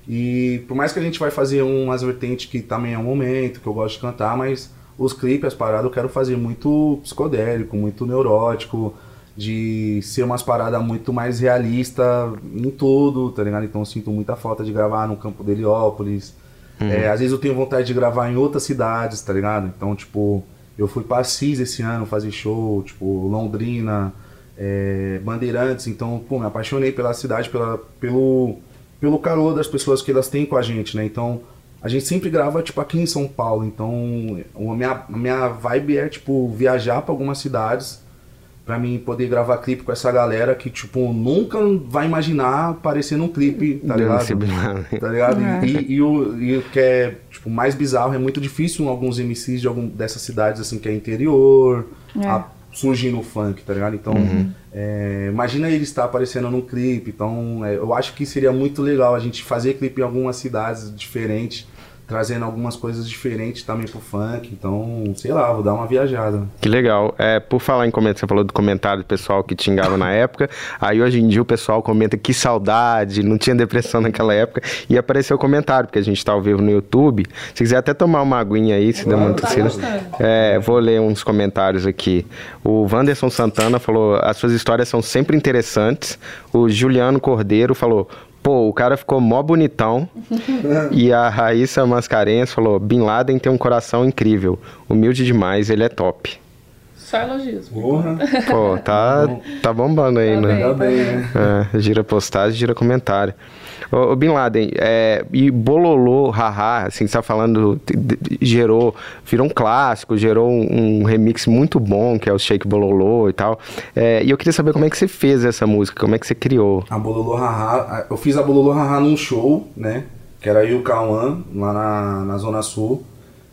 E por mais que a gente vai fazer umas vertentes que também é um momento, que eu gosto de cantar, mas os clipes, as paradas, eu quero fazer muito psicodélico, muito neurótico, de ser umas paradas muito mais realista em tudo, tá ligado? Então eu sinto muita falta de gravar no campo de Heliópolis. É, às vezes eu tenho vontade de gravar em outras cidades, tá ligado? Então, tipo, eu fui pra Assis esse ano fazer show, tipo, Londrina, é, Bandeirantes, então, pô, me apaixonei pela cidade, pela, pelo, pelo calor das pessoas que elas têm com a gente, né? Então, a gente sempre grava, tipo, aqui em São Paulo, então, a minha, a minha vibe é, tipo, viajar pra algumas cidades pra mim poder gravar clipe com essa galera que, tipo, nunca vai imaginar aparecer num clipe, tá ligado?
bilhão.
Tá ligado?
É.
E, e o, e o que é tipo, mais bizarro, é muito difícil alguns MCs de algum, dessas cidades assim que é interior
É.
a- surgir no funk, tá ligado? Então, é, imagina ele estar aparecendo num clipe. Então, é, eu acho que seria muito legal a gente fazer clipe em algumas cidades diferentes, trazendo algumas coisas diferentes também pro funk. Então, sei lá, vou dar uma viajada.
Que legal. É, por falar em comentário, você falou do comentário do pessoal que xingava na época. Aí hoje em dia o pessoal comenta que saudade, não tinha depressão naquela época. E apareceu o comentário, porque a gente tá ao vivo no YouTube. Se quiser até tomar uma aguinha aí, se der cedo.
gostando.
É, vou ler uns comentários aqui. O Wanderson Santana falou: as suas histórias são sempre interessantes. O Juliano Cordeiro falou. Pô, o cara ficou mó bonitão. e a Raíssa Mascarenhas falou: Bin Laden tem um coração incrível. Humilde demais, ele é top.
Só elogios.
Porra,
Pô, tá, tá bombando aí,
Tá
né?
bem.
tá bem, né?
É, gira postagem, gira comentário. Ô, ô, Bin Laden, é, e Bololô, haha, assim, você tá falando, gerou, virou um clássico, gerou um, um remix muito bom, que é o Shake Bololô e tal. É, e eu queria saber como é que você fez essa música, como é que você criou.
A Bololô Haha, eu fiz a Bololô Haha num show, né? Que era o Cauã, lá na, na Zona Sul.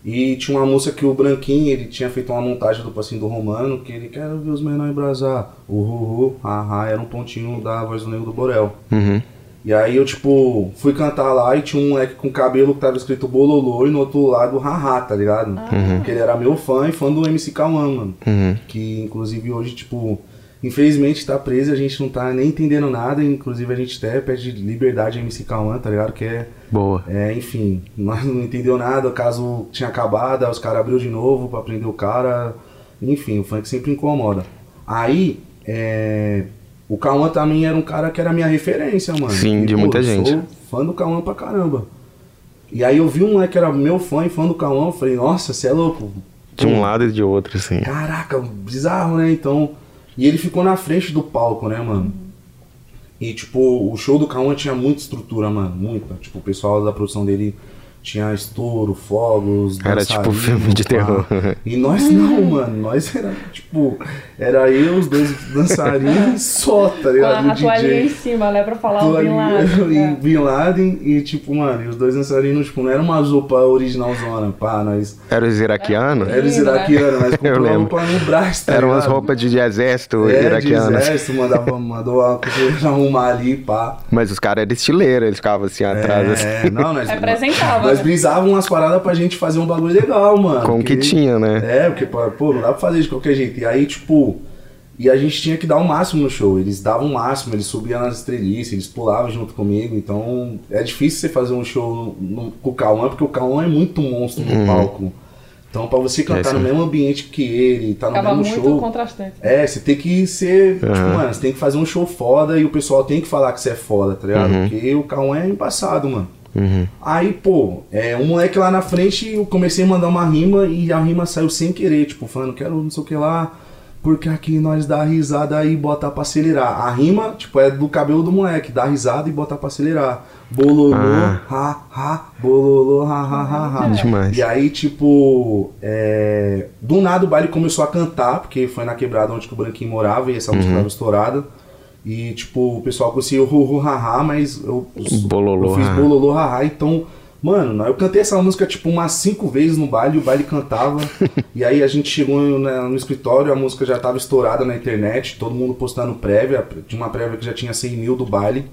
E tinha uma música que o Branquinho, ele tinha feito uma montagem do Passinho do Romano, que ele quer ver os menores embrasar. O Ruhu, Haha, era um pontinho da voz do Negro do Borel.
Uhum.
E aí eu, tipo, fui cantar lá e tinha um moleque com cabelo que tava escrito Bololô e no outro lado Haha, tá ligado? Porque ele era meu fã e fã do MC Cauã, mano.
Uhum.
Que inclusive hoje, tipo, infelizmente tá preso e a gente não tá nem entendendo nada. Inclusive a gente até pede liberdade a MC Cauã, tá ligado? Que é,
Boa.
é, enfim, nós não entendeu nada, o caso tinha acabado, os caras abriu de novo pra prender o cara. Enfim, o funk sempre incomoda. Aí, é. O Cauã também era um cara que era minha referência, mano.
Sim, de
pô,
muita
eu
gente.
Sou fã do Cauã pra caramba. E aí eu vi um moleque que era meu fã e fã do Cauã, eu falei, nossa, você é louco.
De um lado e de outro, assim.
Caraca, bizarro, né? Então. E ele ficou na frente do palco, né, mano? E, tipo, o show do Cauã tinha muita estrutura, mano. Muita. Tipo, o pessoal da produção dele tinha estouro, fogos.
Era tipo filme de
pá.
terror.
E nós não, mano. Nós era, tipo, era eu, os dois dançarinos só, tá ligado?
a
O
toalhinha em cima, né? Pra falar o Bin Laden.
e
É.
Bin Laden e tipo, mano, e os dois dançarinos, tipo, não era uma roupa original zona, pá, nós
Era os iraquianos?
era os
né?
iraquianos, nós
Eu
compramos
lembro.
roupa no Brás, tá
Eram umas roupas de, de exército
é, de
iraquianas.
exército, mandava, mandou a pessoa arrumar ali, pá.
Mas os caras eram estileiros, eles ficavam assim atrás,
É,
assim.
não, nós,
Representava,
nós brisávamos umas paradas pra gente fazer um bagulho legal, mano.
Com o que
porque-
tinha, né?
É, porque, pô, não dá pra fazer de qualquer jeito. E aí, tipo, e a gente tinha que dar o máximo no show. Eles davam o máximo, eles subiam nas estrelices, eles pulavam junto comigo. Então, é difícil você fazer um show no, no- com o Cauã, porque o Cauã é muito monstro no palco. Então, pra você cantar
É,
no mesmo ambiente que ele, tá no
Ficava
mesmo
muito
show.
contrastante.
É, você tem que ser. Tipo,
Aham.
mano, você tem que fazer um show foda e o pessoal tem que falar que você é foda, tá ligado?
Uhum.
Porque o Cauã é embaçado, mano.
Uhum.
Aí, pô, é, um moleque lá na frente, eu comecei a mandar uma rima e a rima saiu sem querer, tipo, falando, quero não sei o que lá, porque aqui nós dá risada e bota pra acelerar. A rima, tipo, é do cabelo do moleque, dá risada e bota pra acelerar. Bololô,
Ah.
ha, ha, bololô, ha, ha, ha, ha.
Demais.
E aí, tipo, é, do nada o baile começou a cantar, porque foi na quebrada onde que o Branquinho morava e essa música tava estourada. E, tipo, o pessoal conhecia o ru, mas eu,
Bololô,
eu fiz bololô, ha, ha, então... Mano, eu cantei essa música tipo umas cinco vezes no baile, o baile cantava. e aí a gente chegou no, no escritório, a música já tava estourada na internet, todo mundo postando prévia, tinha uma prévia que já tinha 100 mil do baile.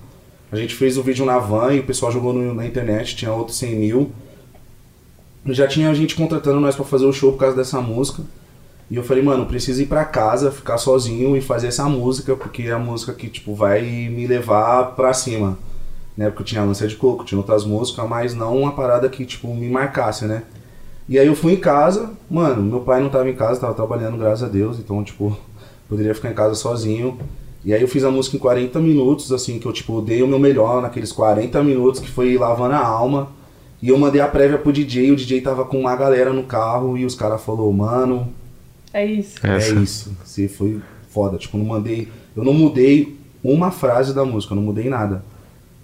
A gente fez o vídeo na van e o pessoal jogou no- na internet, tinha outros 100 mil. Já tinha gente contratando nós pra fazer o show por causa dessa música. E eu falei, mano, preciso ir pra casa, ficar sozinho e fazer essa música, porque é a música que, tipo, vai me levar pra cima. Né? Porque eu tinha Lança de Coco, tinha outras músicas, mas não uma parada que, tipo, me marcasse, né? E aí eu fui em casa, mano, meu pai não tava em casa, tava trabalhando, graças a Deus, então, tipo, poderia ficar em casa sozinho. E aí eu fiz a música em 40 minutos, assim, que eu, tipo, dei o meu melhor naqueles 40 minutos, que foi lavando a alma. E eu mandei a prévia pro DJ, o DJ tava com uma galera no carro e os caras falou mano,
É isso.
Essa.
é isso. Você foi foda. Tipo, não mandei. Eu não mudei uma frase da música, eu não mudei nada.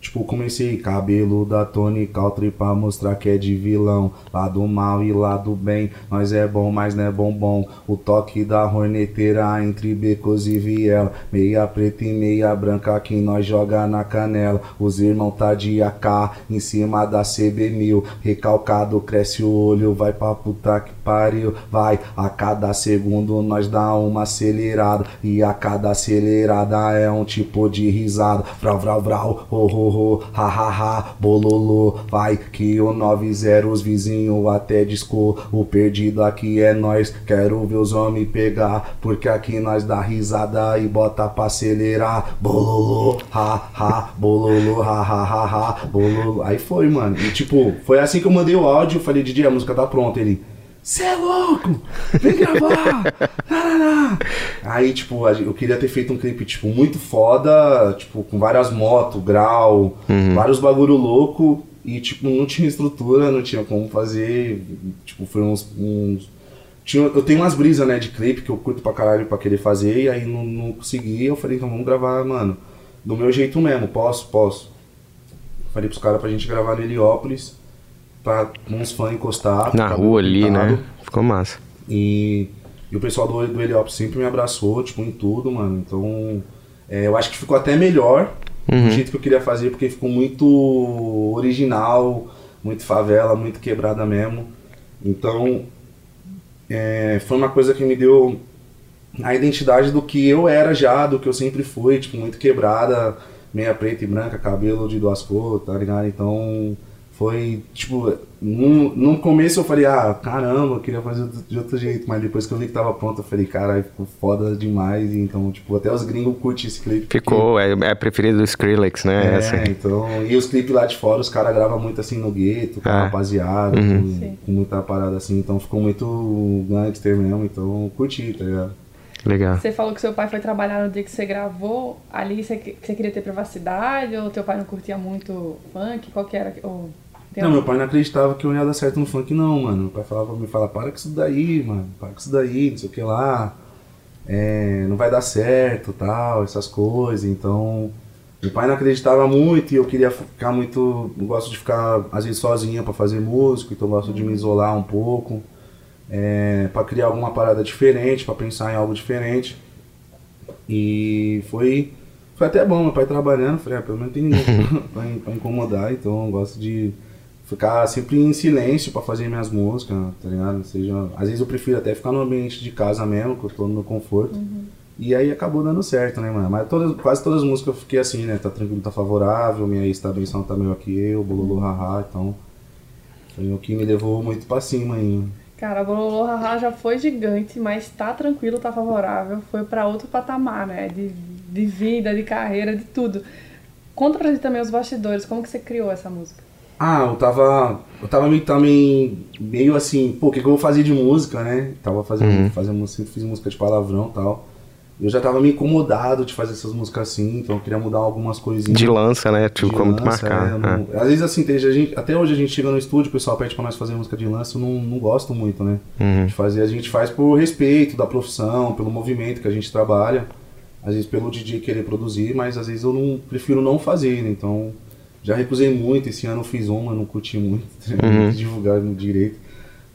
Tipo, comecei cabelo da Tony Caltri pra mostrar que é de vilão. Lá do mal e lá do bem. Nós é bom, mas não é bombom. O toque da horneteira entre becos e viela. Meia preta e meia branca que nós joga na canela. Os irmãos tá de AK em cima da CB1000. Recalcado, cresce o olho, vai pra puta que pariu. Vai, a cada segundo nós dá uma acelerada. E a cada acelerada é um tipo de risada. Vrau, vrau, vrau, ho, ho, ho, ha, ha, ha, bololô. Vai, que o 90 os vizinhos até discou. O perdido aqui é nós, quero ver os homens pegar. Porque aqui nós dá risada e bota pra acelerar. Bololô, ha, ha, bololô, ha, ha, ha, ha, bololô. Aí foi, mano. E tipo, foi assim que eu mandei o áudio. Falei, Didi, a música tá pronta. Ele. Cê é louco! Vem gravar! Lá, lá, lá. Aí, tipo, eu queria ter feito um clipe, tipo, muito foda, tipo, com várias motos, grau, vários bagulho louco, e, tipo, não tinha estrutura, não tinha como fazer, tipo, foi uns... uns- tinha, eu tenho umas brisas, né, de clipe que eu curto pra caralho pra querer fazer, e aí não, não consegui, eu falei, então vamos gravar, mano, do meu jeito mesmo, posso? Posso. Falei pros caras pra gente gravar no Heliópolis, pra uns fãs encostar.
Na rua ali,
pintado.
né? Ficou massa.
E, e o pessoal do, do Heliópolis sempre me abraçou, tipo, em tudo, mano. Então, é, eu acho que ficou até melhor do jeito que eu queria fazer, porque ficou muito original, muito favela, muito quebrada mesmo. Então, é, foi uma coisa que me deu a identidade do que eu era já, do que eu sempre fui, tipo, muito quebrada, meia preta e branca, cabelo de duas cores, tá ligado? Então, foi, tipo, no, no começo eu falei, ah, caramba, eu queria fazer de outro jeito, mas depois que eu vi que tava pronto, eu falei, caralho, ficou foda demais, então, tipo, até os gringos curtem esse clipe.
Ficou, é, é a preferida do Skrillex, né?
É,
Essa.
então, e os clipes lá de fora, os caras gravam muito assim no gueto, com a
Ah.
rapaziada,
Uhum.
com, com muita parada assim, então ficou muito gangster mesmo, então curti, tá ligado?
Legal.
Você falou que seu pai foi trabalhar no dia que você gravou. Ali você, que- você queria ter privacidade ou teu pai não curtia muito funk? Qual que era? Ou,
Não, meu pai não acreditava que eu ia dar certo no funk, não, mano. Meu pai falava pra mim, fala, para com isso daí, mano, para com isso daí, não sei o que lá. É, não vai dar certo, tal, essas coisas. Então, meu pai não acreditava muito e eu queria ficar muito. Eu gosto de ficar, às vezes, sozinha pra fazer música, então eu gosto de me isolar um pouco. É, para criar alguma parada diferente, pra pensar em algo diferente. E foi, foi até bom, meu pai trabalhando, falei, ah, pelo menos tem ninguém pra, pra incomodar, então eu gosto de ficar sempre em silêncio pra fazer minhas músicas, tá ligado? Seja, às vezes eu prefiro até ficar no ambiente de casa mesmo, que eu tô no meu conforto. E aí acabou dando certo, né, mano? Mas todas, quase todas as músicas eu fiquei assim, né? Tá tranquilo, tá favorável, minha ex tá benção tá melhor que eu, bololô haha, então foi o que me levou muito pra cima ainda.
Cara, a Bololô Haha já foi gigante, mas tá tranquilo, tá favorável. Foi pra outro patamar, né? De, de vida, de carreira, de tudo. Conta pra gente também os bastidores, como que você criou essa música?
Ah, eu tava. Eu tava meio também. meio assim, pô, o que, que eu vou fazer de música, né? Tava fazendo, fazendo sempre fiz música de palavrão e tal. eu já tava meio incomodado de fazer essas músicas assim, então eu queria mudar algumas coisinhas.
De lança, né? Tipo, como
lança,
marcado.
é, não- Às vezes assim, gente, até hoje a gente chega no estúdio, o pessoal pede pra nós fazer música de lança, eu não, não gosto muito, né?
Uhum.
De fazer, a gente faz por respeito da profissão, pelo movimento que a gente trabalha, às vezes pelo DJ querer produzir, mas às vezes eu não prefiro não fazer, né? Então, já recusei muito, esse ano eu fiz uma, não curti muito,
Uhum.
divulgar no direito.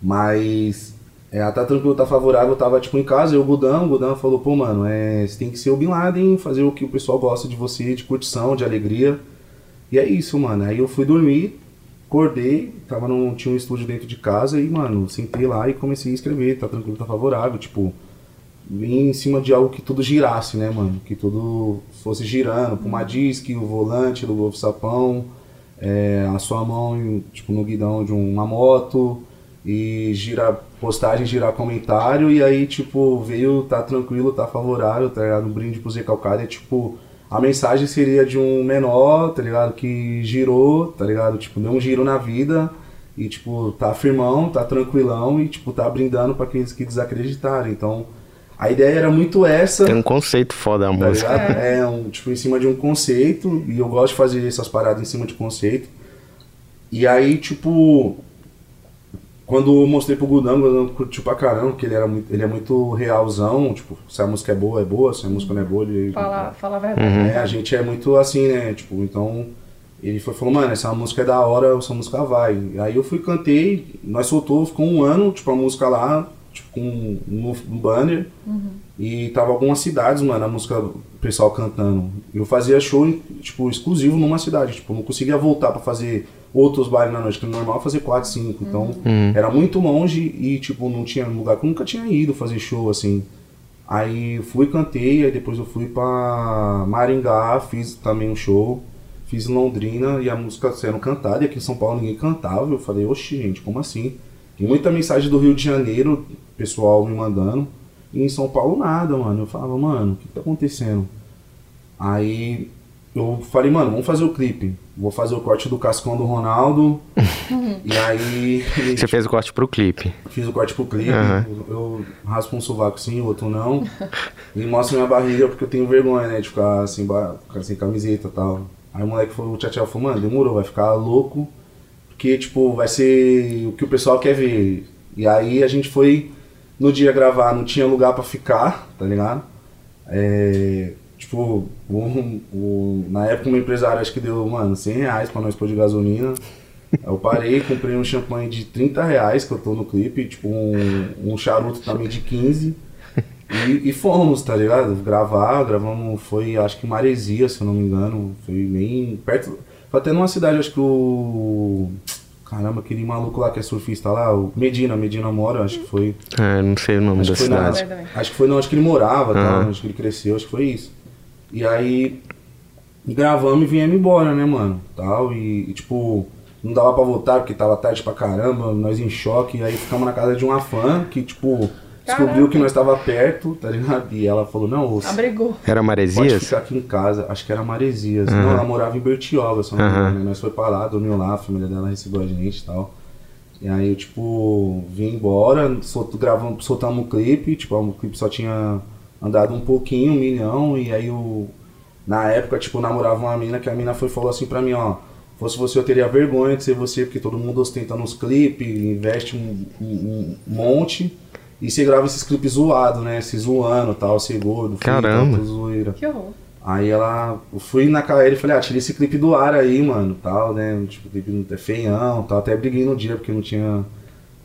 Mas é, a Tá Tranquilo, Tá Favorável, tava tipo em casa, eu, o Gudão, o Gudão falou, pô mano, é, você tem que ser o Bin Laden, fazer o que o pessoal gosta de você, de curtição, de alegria. E é isso, mano. Aí eu fui dormir, acordei, tava num, tinha um estúdio dentro de casa e, mano, sentei lá e comecei a escrever, tá tranquilo, tá favorável, tipo, vim em cima de algo que tudo girasse, né, mano? Que tudo fosse girando, uma disque, o volante do Golfo Sapão, é, a sua mão, tipo, no guidão de uma moto, e girar postagem, girar comentário, e aí, tipo, veio, tá tranquilo, tá favorável, tá ligado? Um brinde pro Zé Calcário, é tipo, a mensagem seria de um menor, tá ligado? Que girou, tá ligado? Tipo, deu um giro na vida, e, tipo, tá firmão, tá tranquilão, e, tipo, tá brindando pra aqueles que desacreditaram. Então, a ideia era muito essa.
Tem um conceito foda a
Tá
música.
ligado? É, um, tipo, em cima de um conceito, e eu gosto de fazer essas paradas em cima de conceito. E aí, tipo, quando eu mostrei pro Gudão, o Gudão curtiu pra caramba, porque ele, era muito, ele é muito realzão, tipo, se a música é boa, é boa, se a música não é boa, ele...
Fala, fala a verdade.
É, a gente é muito assim, né? Tipo, então ele foi falou, mano, essa música é da hora, essa música vai. Aí eu fui cantei, nós soltou, ficou um ano, tipo, a música lá, tipo, com um, um banner. E tava algumas cidades, mano, a música, o pessoal cantando. Eu fazia show, tipo, exclusivo numa cidade. Tipo, não conseguia voltar pra fazer outros bailes na noite, que no normal é fazer 4, 5. Então, era muito longe e, tipo, não tinha lugar que eu nunca tinha ido fazer show, assim. Aí fui, cantei, aí depois eu fui pra Maringá, fiz também um show, fiz em Londrina e a música sendo cantada, e aqui em São Paulo ninguém cantava. Eu falei, oxi, gente, como assim? Tem muita mensagem do Rio de Janeiro, pessoal me mandando, e em São Paulo nada, mano. Eu falava, mano, o que tá acontecendo? Aí eu falei, mano, vamos fazer o clipe. Vou fazer o corte do Cascão do Ronaldo. e aí.
Você fez o corte pro clipe.
Fiz o corte pro clipe,
Aham.
eu, eu raspo um sovaco sim, o outro não. e mostro minha barriga porque eu tenho vergonha, né, de ficar sem, ba- ficar sem camiseta e tal. Aí o moleque falou, o Tchau falou, mano, demorou, vai ficar louco, porque, tipo, vai ser o que o pessoal quer ver. E aí a gente foi no dia gravar, não tinha lugar pra ficar, tá ligado? É, tipo, na época o meu empresário acho que deu, mano, 100 reais pra nós pôr de gasolina. Eu parei, comprei um champanhe de 30 reais que eu tô no clipe, tipo um, um charuto também de 15. E, e fomos, tá ligado? Gravar, gravamos, foi acho que Maresia, se eu não me engano. Foi bem perto. Foi até numa cidade, acho que o. Caramba, aquele maluco lá que é surfista lá, o Medina, Medina mora, acho que foi.
É, não sei o nome
Acho
da
que, foi na,
cidade.
Verdade.
acho que foi, não, acho que ele morava, tal,
Aham.
acho que ele cresceu, acho que foi isso. E aí gravamos e viemos embora, né, mano? Tal, e, e, tipo, não dava pra voltar porque tava tarde pra caramba, nós em choque, e aí ficamos na casa de uma fã que, tipo, descobriu que nós tava perto, tá ligado? E ela falou, não, ô,
Abrigou.
Era
Pode
Maresias?
ficar aqui em casa. Acho que era Maresias. Não, ela morava em Bertioga, se eu não me engano. Nós foi pra lá, dormiu lá, a família dela recebeu a gente e tal. E aí eu, tipo, vim embora, solto, gravamos, soltamos o clipe, tipo, o clipe só tinha andado um pouquinho, um milhão, e aí o. Na época, tipo, namorava uma mina que a mina foi e falou assim pra mim, ó. Fosse você, eu teria vergonha de ser você, porque todo mundo ostenta nos clipes, investe um, um- um monte. E você grava esses clipes zoados, né? Se zoando tal, ser gordo,
Caramba.
tal, zoeira.
Que horror.
Aí ela. Eu fui na KL e falei, ah, tira esse clipe do ar aí, mano, tal, né? Tipo, o clipe é feião, tal. Até briguei no dia porque não tinha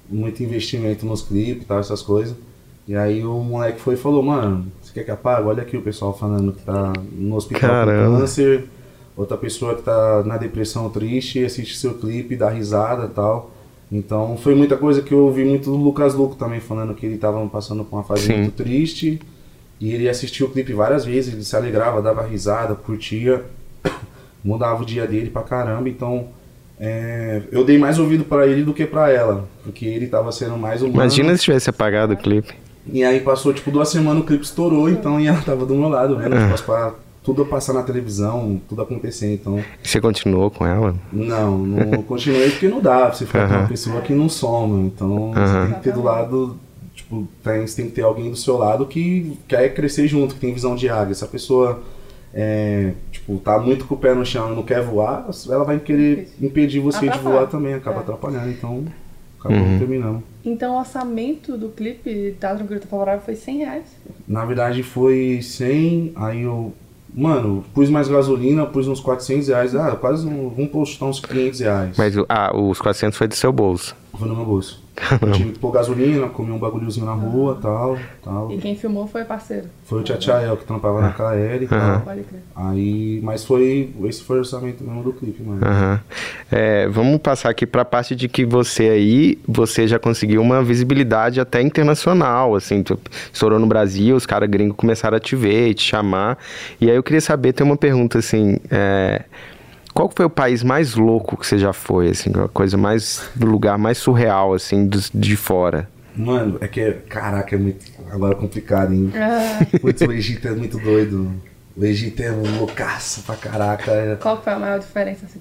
muito investimento nos clipes tal, essas coisas. E aí o moleque foi e falou, mano, você quer que apague? Olha aqui o pessoal falando que tá no hospital
Caramba.
com câncer, outra pessoa que tá na depressão triste, assiste seu clipe, dá risada tal. Então foi muita coisa que eu ouvi muito do Lucas Luco também falando que ele tava passando por uma fase
Sim.
muito triste. E ele assistiu o clipe várias vezes, ele se alegrava, dava risada, curtia, mudava o dia dele pra caramba. Então é, eu dei mais ouvido pra ele do que pra ela, porque ele tava sendo mais humano.
Imagina se tivesse apagado o clipe.
E aí passou tipo duas semanas, o clipe estourou, então e ela tava do meu lado, vendo tipo, as pa- tudo passar na televisão, tudo acontecer. Então,
Você continuou com ela?
não, não continuei porque não dá. Você ficar com uma pessoa que não soma, então você tem que ter do lado Tipo, tem, você tem que ter alguém do seu lado que quer crescer junto, que tem visão de águia. Se a pessoa é, tipo, tá muito com o pé no chão e não quer voar, ela vai querer impedir você de
Atrapalha.
voar também, acaba
É.
atrapalhando. Então, acabou
Uhum.
terminando.
Então o orçamento do clipe Tá Tranquilo, Tá Favorável foi 100 reais.
Na verdade foi 100, aí eu. Mano, pus mais gasolina, pus uns 400 reais. Ah, quase um, vamos postar uns 500 reais.
Mas ah, os 400 foi do seu bolso.
Foi no meu bolso. Eu tive que pôr gasolina, comi um bagulhozinho na rua tal, tal.
E quem filmou foi parceiro.
Foi o Tchatchael que trampava na KL e tal.
Pode crer.
Aí, mas foi, esse foi o orçamento mesmo do clipe, mano.
É, vamos passar aqui para a parte de que você aí, você já conseguiu uma visibilidade até internacional, assim, tu estourou no Brasil, os caras gringos começaram a te ver, te chamar. E aí eu queria saber, tem uma pergunta assim, é, qual foi o país mais louco que você já foi, assim, a coisa mais, do lugar mais surreal, assim, dos- de fora?
Mano, é que, é- caraca, é muito, agora é complicado, hein?
Ah,
Putz, o Egito é muito doido. O Egito é um loucaço pra caraca. é-
qual foi a maior diferença assim?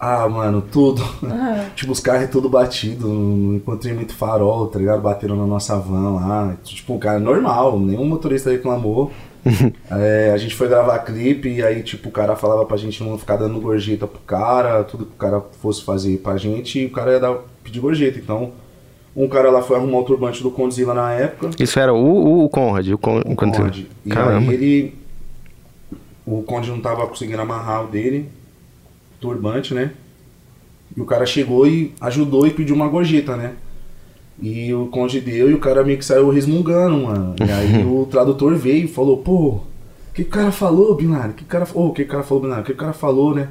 Ah, mano, tudo.
Ah,
Tipo, os carros é tudo batido, não encontrei muito farol, tá ligado? Bateram na nossa van lá. Tipo, o cara normal, nenhum motorista reclamou. É, a gente foi gravar clipe e aí, tipo, o cara falava pra gente não ficar dando gorjeta pro cara, tudo que o cara fosse fazer pra gente, o cara ia dar, pedir gorjeta. Então, um cara lá foi arrumar o turbante do Condzilla na época.
Isso era o, o, o Conrad, o, Con,
O Conde. E
Caramba.
aí ele. O Conde não tava conseguindo amarrar o dele, turbante, né? E o cara chegou e ajudou e pediu uma gorjeta, né? E o Conde deu e o cara meio que saiu resmungando, mano. E aí o tradutor veio e falou, pô, o que o cara falou, Binário? O que o cara, oh, o que o cara falou, Binário? O que o cara falou, né?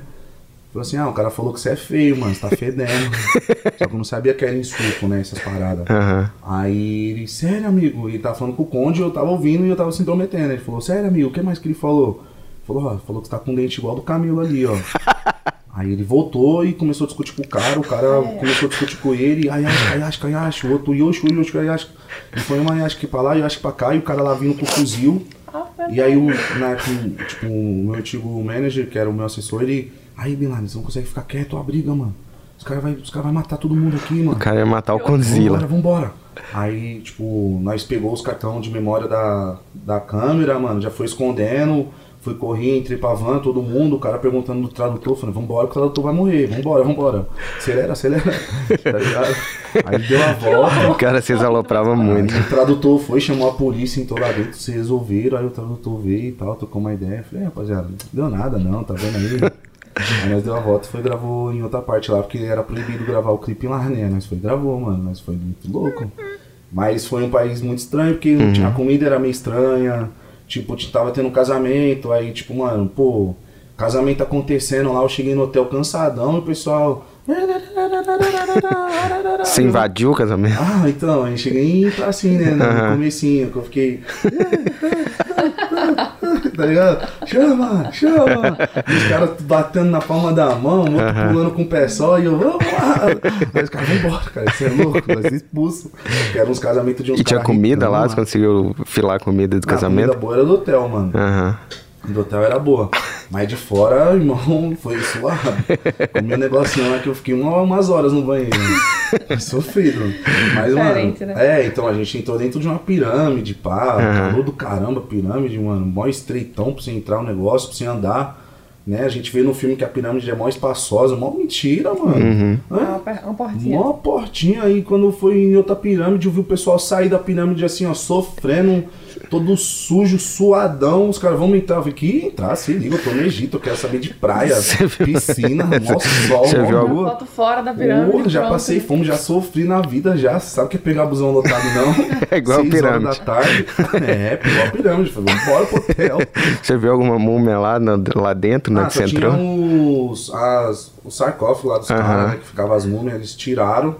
Falou assim, ah, o cara falou que você é feio, mano, você tá fedendo. Só que eu não sabia que era insulto, né, essas paradas.
Aham.
Aí ele, sério, amigo? Ele tava falando com o Conde, eu tava ouvindo e eu tava se intrometendo. Ele falou, sério, amigo, o que mais que ele falou? Falou, ó, falou que você tá com um dente igual do Camilo ali, ó. Aí ele voltou e começou a discutir com o cara, o cara começou a discutir com ele, ai, ai, ai, ai, ai, o outro, Yoshi, Yoshi, Yoshi, e foi uma Yashi pra lá, Yashi pra cá, e o cara lá vindo com o fuzil.
ah,
E aí o, na, época, tipo, o meu antigo manager, que era o meu assessor, ele, aí, Bilani, você não consegue ficar quieto, a briga, mano. Os caras vai, os cara vai matar todo mundo aqui, mano.
O cara ia matar o Condzilla.
Vambora, vambora. Aí, tipo, nós pegou os cartões de memória da, da câmera, mano, já foi escondendo, foi correr, entrei pra van, todo mundo, o cara perguntando do tradutor, falando, vambora que o tradutor vai morrer, vambora, vambora. Acelera, acelera. tá ligado? Aí deu a volta.
Cara, vocês alopravam muito.
Aí o tradutor foi, chamou a polícia, entrou lá dentro, se resolveram, aí o tradutor veio e tal, tocou uma ideia. Falei, "É, rapaziada, não deu nada não, tá vendo aí? aí nós deu a volta e foi gravou em outra parte lá, porque era proibido gravar o clipe lá, né? Nós foi gravou, mano, nós foi muito louco. Mas foi um país muito estranho, porque não tinha- a comida era meio estranha, tipo, tava tendo um casamento, aí tipo, mano, pô, casamento acontecendo lá, eu cheguei no hotel cansadão e o pessoal.
Você invadiu o casamento?
Ah, então, aí cheguei pra assim, né? No
Aham.
comecinho, que eu fiquei. tá ligado? Chama, chama! E os caras batendo na palma da mão, o outro pulando com o pé só, e eu, vamos lá! Aí os caras, vambora, cara, você é louco, nós expulsos. Que eram uns casamentos de uns
E tinha comida
ricão
lá? Você conseguiu filar comida do
Ah, A
casamento?
comida boa era do hotel, mano.
Aham.
Do hotel era boa. Mas de fora, irmão, foi suave. Comi um negocinho lá que eu fiquei uma- umas horas no banheiro. Foi Sofrido. Mas, mano.
Né?
É, então a gente entrou dentro de uma pirâmide, pá. Calor do caramba, pirâmide, mano. Mó estreitão pra você entrar no negócio, pra você andar. Né? A gente vê no filme que a pirâmide é mó espaçosa, mó mentira, mano. Hã?
Uma, per- uma portinha.
Mó portinha aí, quando foi em outra pirâmide, eu vi o pessoal sair da pirâmide assim, ó, sofrendo, todo sujo, suadão. Os caras vão entrar. Eu falei, que entrar, se liga, eu tô no Egito, eu quero saber de praia, piscina, mó sol,
Você viu
lua.
Uma foto fora da pirâmide.
Porra, já
pronto.
passei fome, já sofri na vida já. Sabe o que é pegar busão lotado, não?
É igual a
Seis
pirâmide.
horas da tarde. É, igual a pirâmide. Falei, bora pro hotel.
Você viu alguma múmia lá, na- lá dentro, na
Ah,
que
tinha os, as, os sarcófagos lá dos caras, né, que ficavam as múmias, eles tiraram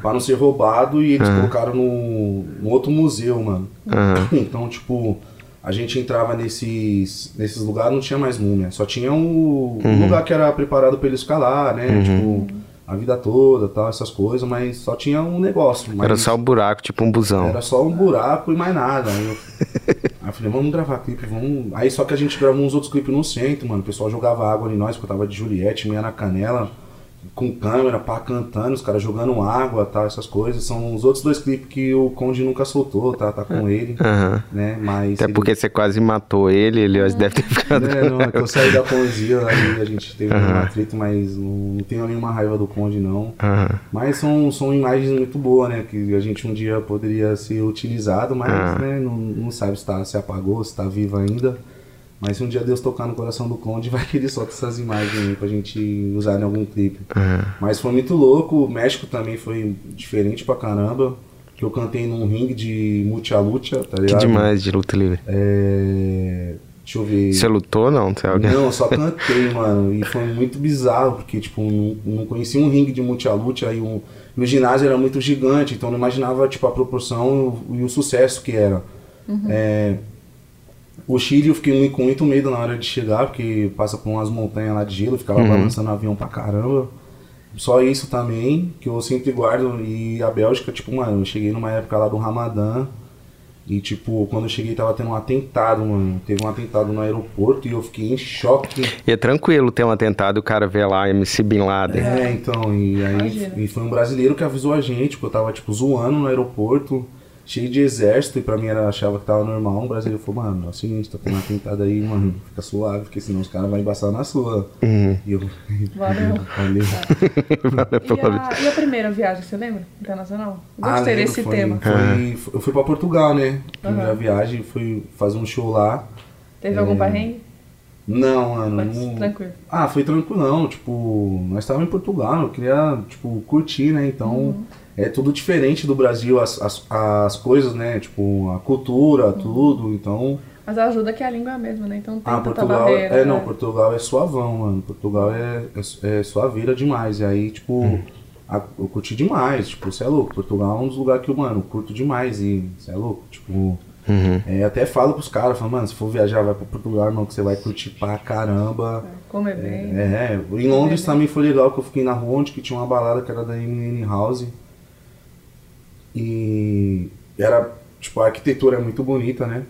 Pra não ser roubado e eles colocaram no, no outro museu, mano.
Aham.
Então, tipo, a gente entrava nesses, nesses lugares, não tinha mais múmia, só tinha o, o lugar que era preparado pra eles ficar lá, né? Tipo, a vida toda, tal, essas coisas, mas só tinha um negócio. Mas
Era só o buraco, tipo um busão.
era só um buraco e mais nada. Aí eu, aí eu falei, vamos gravar clipe, vamos. Aí só que a gente gravou uns outros clipes no centro, mano. O pessoal jogava água em nós, porque eu tava de Juliette, meia na canela. Com câmera, pá, cantando, os caras jogando água, tal, essas coisas. São os outros dois clipes que o Conde nunca soltou, tá, tá com ele,
Aham.
né? Mas
Até
ele-
porque você quase matou ele, ele deve ter ficado.
É, não, é que eu saí da poesia, aí a gente teve um
Aham.
atrito, mas não, não tenho nenhuma raiva do Conde, não.
Aham.
Mas são, são imagens muito boas, né? Que a gente um dia poderia ser utilizado, mas né, não, não sabe se, tá, se apagou, se tá vivo ainda. Mas se um dia Deus tocar no coração do Conde, vai que ele solta essas imagens aí pra gente usar em algum clipe.
Aham.
Mas foi muito louco, o México também foi diferente pra caramba. Que eu cantei num ringue de Mucha Lucha, tá
Que
ligado?
demais de luta livre.
É... Deixa eu ver.
Você lutou não? Você é alguém?
Não, eu só cantei, mano. E foi muito bizarro, porque, tipo, não, não conhecia um ringue de multialute, aí um, e o ginásio era muito gigante, então não imaginava, tipo, a proporção e o, e o sucesso que era. É, o Chile eu fiquei muito, com muito medo na hora de chegar, porque passa por umas montanhas lá de gelo, ficava balançando o avião pra caramba. Só isso também, que eu sempre guardo. E a Bélgica, tipo, mano, eu cheguei numa época lá do Ramadã. E, tipo, quando eu cheguei tava tendo um atentado, mano. Teve um atentado no aeroporto e eu fiquei em choque.
E é tranquilo ter um atentado e o cara vê lá MC Bin Laden.
É, então, e aí
Imagina.
e foi um brasileiro que avisou a gente, porque eu tava, tipo, zoando no aeroporto, cheio de exército, e pra mim era, achava que tava normal. Um brasileiro falou, mano, é o seguinte, tá tendo um atentado aí, mano, fica suave, porque senão os caras vão embaçar na sua.
Uhum.
E eu
Valeu.
falei,
E a, e a primeira viagem, você lembra? Internacional?
Ah,
Gostei
lembro,
desse
foi-
tema.
Foi, eu fui pra Portugal, né? Primeira
Aham.
viagem, fui fazer um show lá.
Teve
É.
algum perrengue?
Não, mano.
Mas
não-
tranquilo.
Ah, foi tranquilão, tipo, nós estávamos em Portugal, eu queria, tipo, curtir, né? Então,
Uhum.
É tudo diferente do Brasil, as, as, as coisas, né? Tipo, a cultura,
Uhum.
tudo, então...
Mas ajuda que a língua é a mesma, né? Então não tem
Ah,
tanta
Portugal,
barreira.
é, não,
né?
Portugal é suavão, mano. Portugal é, é, é suaveira demais, e aí, tipo, a- eu curti demais, tipo, você é louco, Portugal é um dos lugares que eu, mano, curto demais, e você é louco, tipo...
Uhum.
É, até falo pros caras, falo, mano, se for viajar, vai pra Portugal, irmão, que você vai curtir pra caramba.
Comer bem.
É, em Londres também foi legal que eu fiquei na rua onde que tinha uma balada que era da MN House. E era, tipo, a arquitetura é muito bonita, né?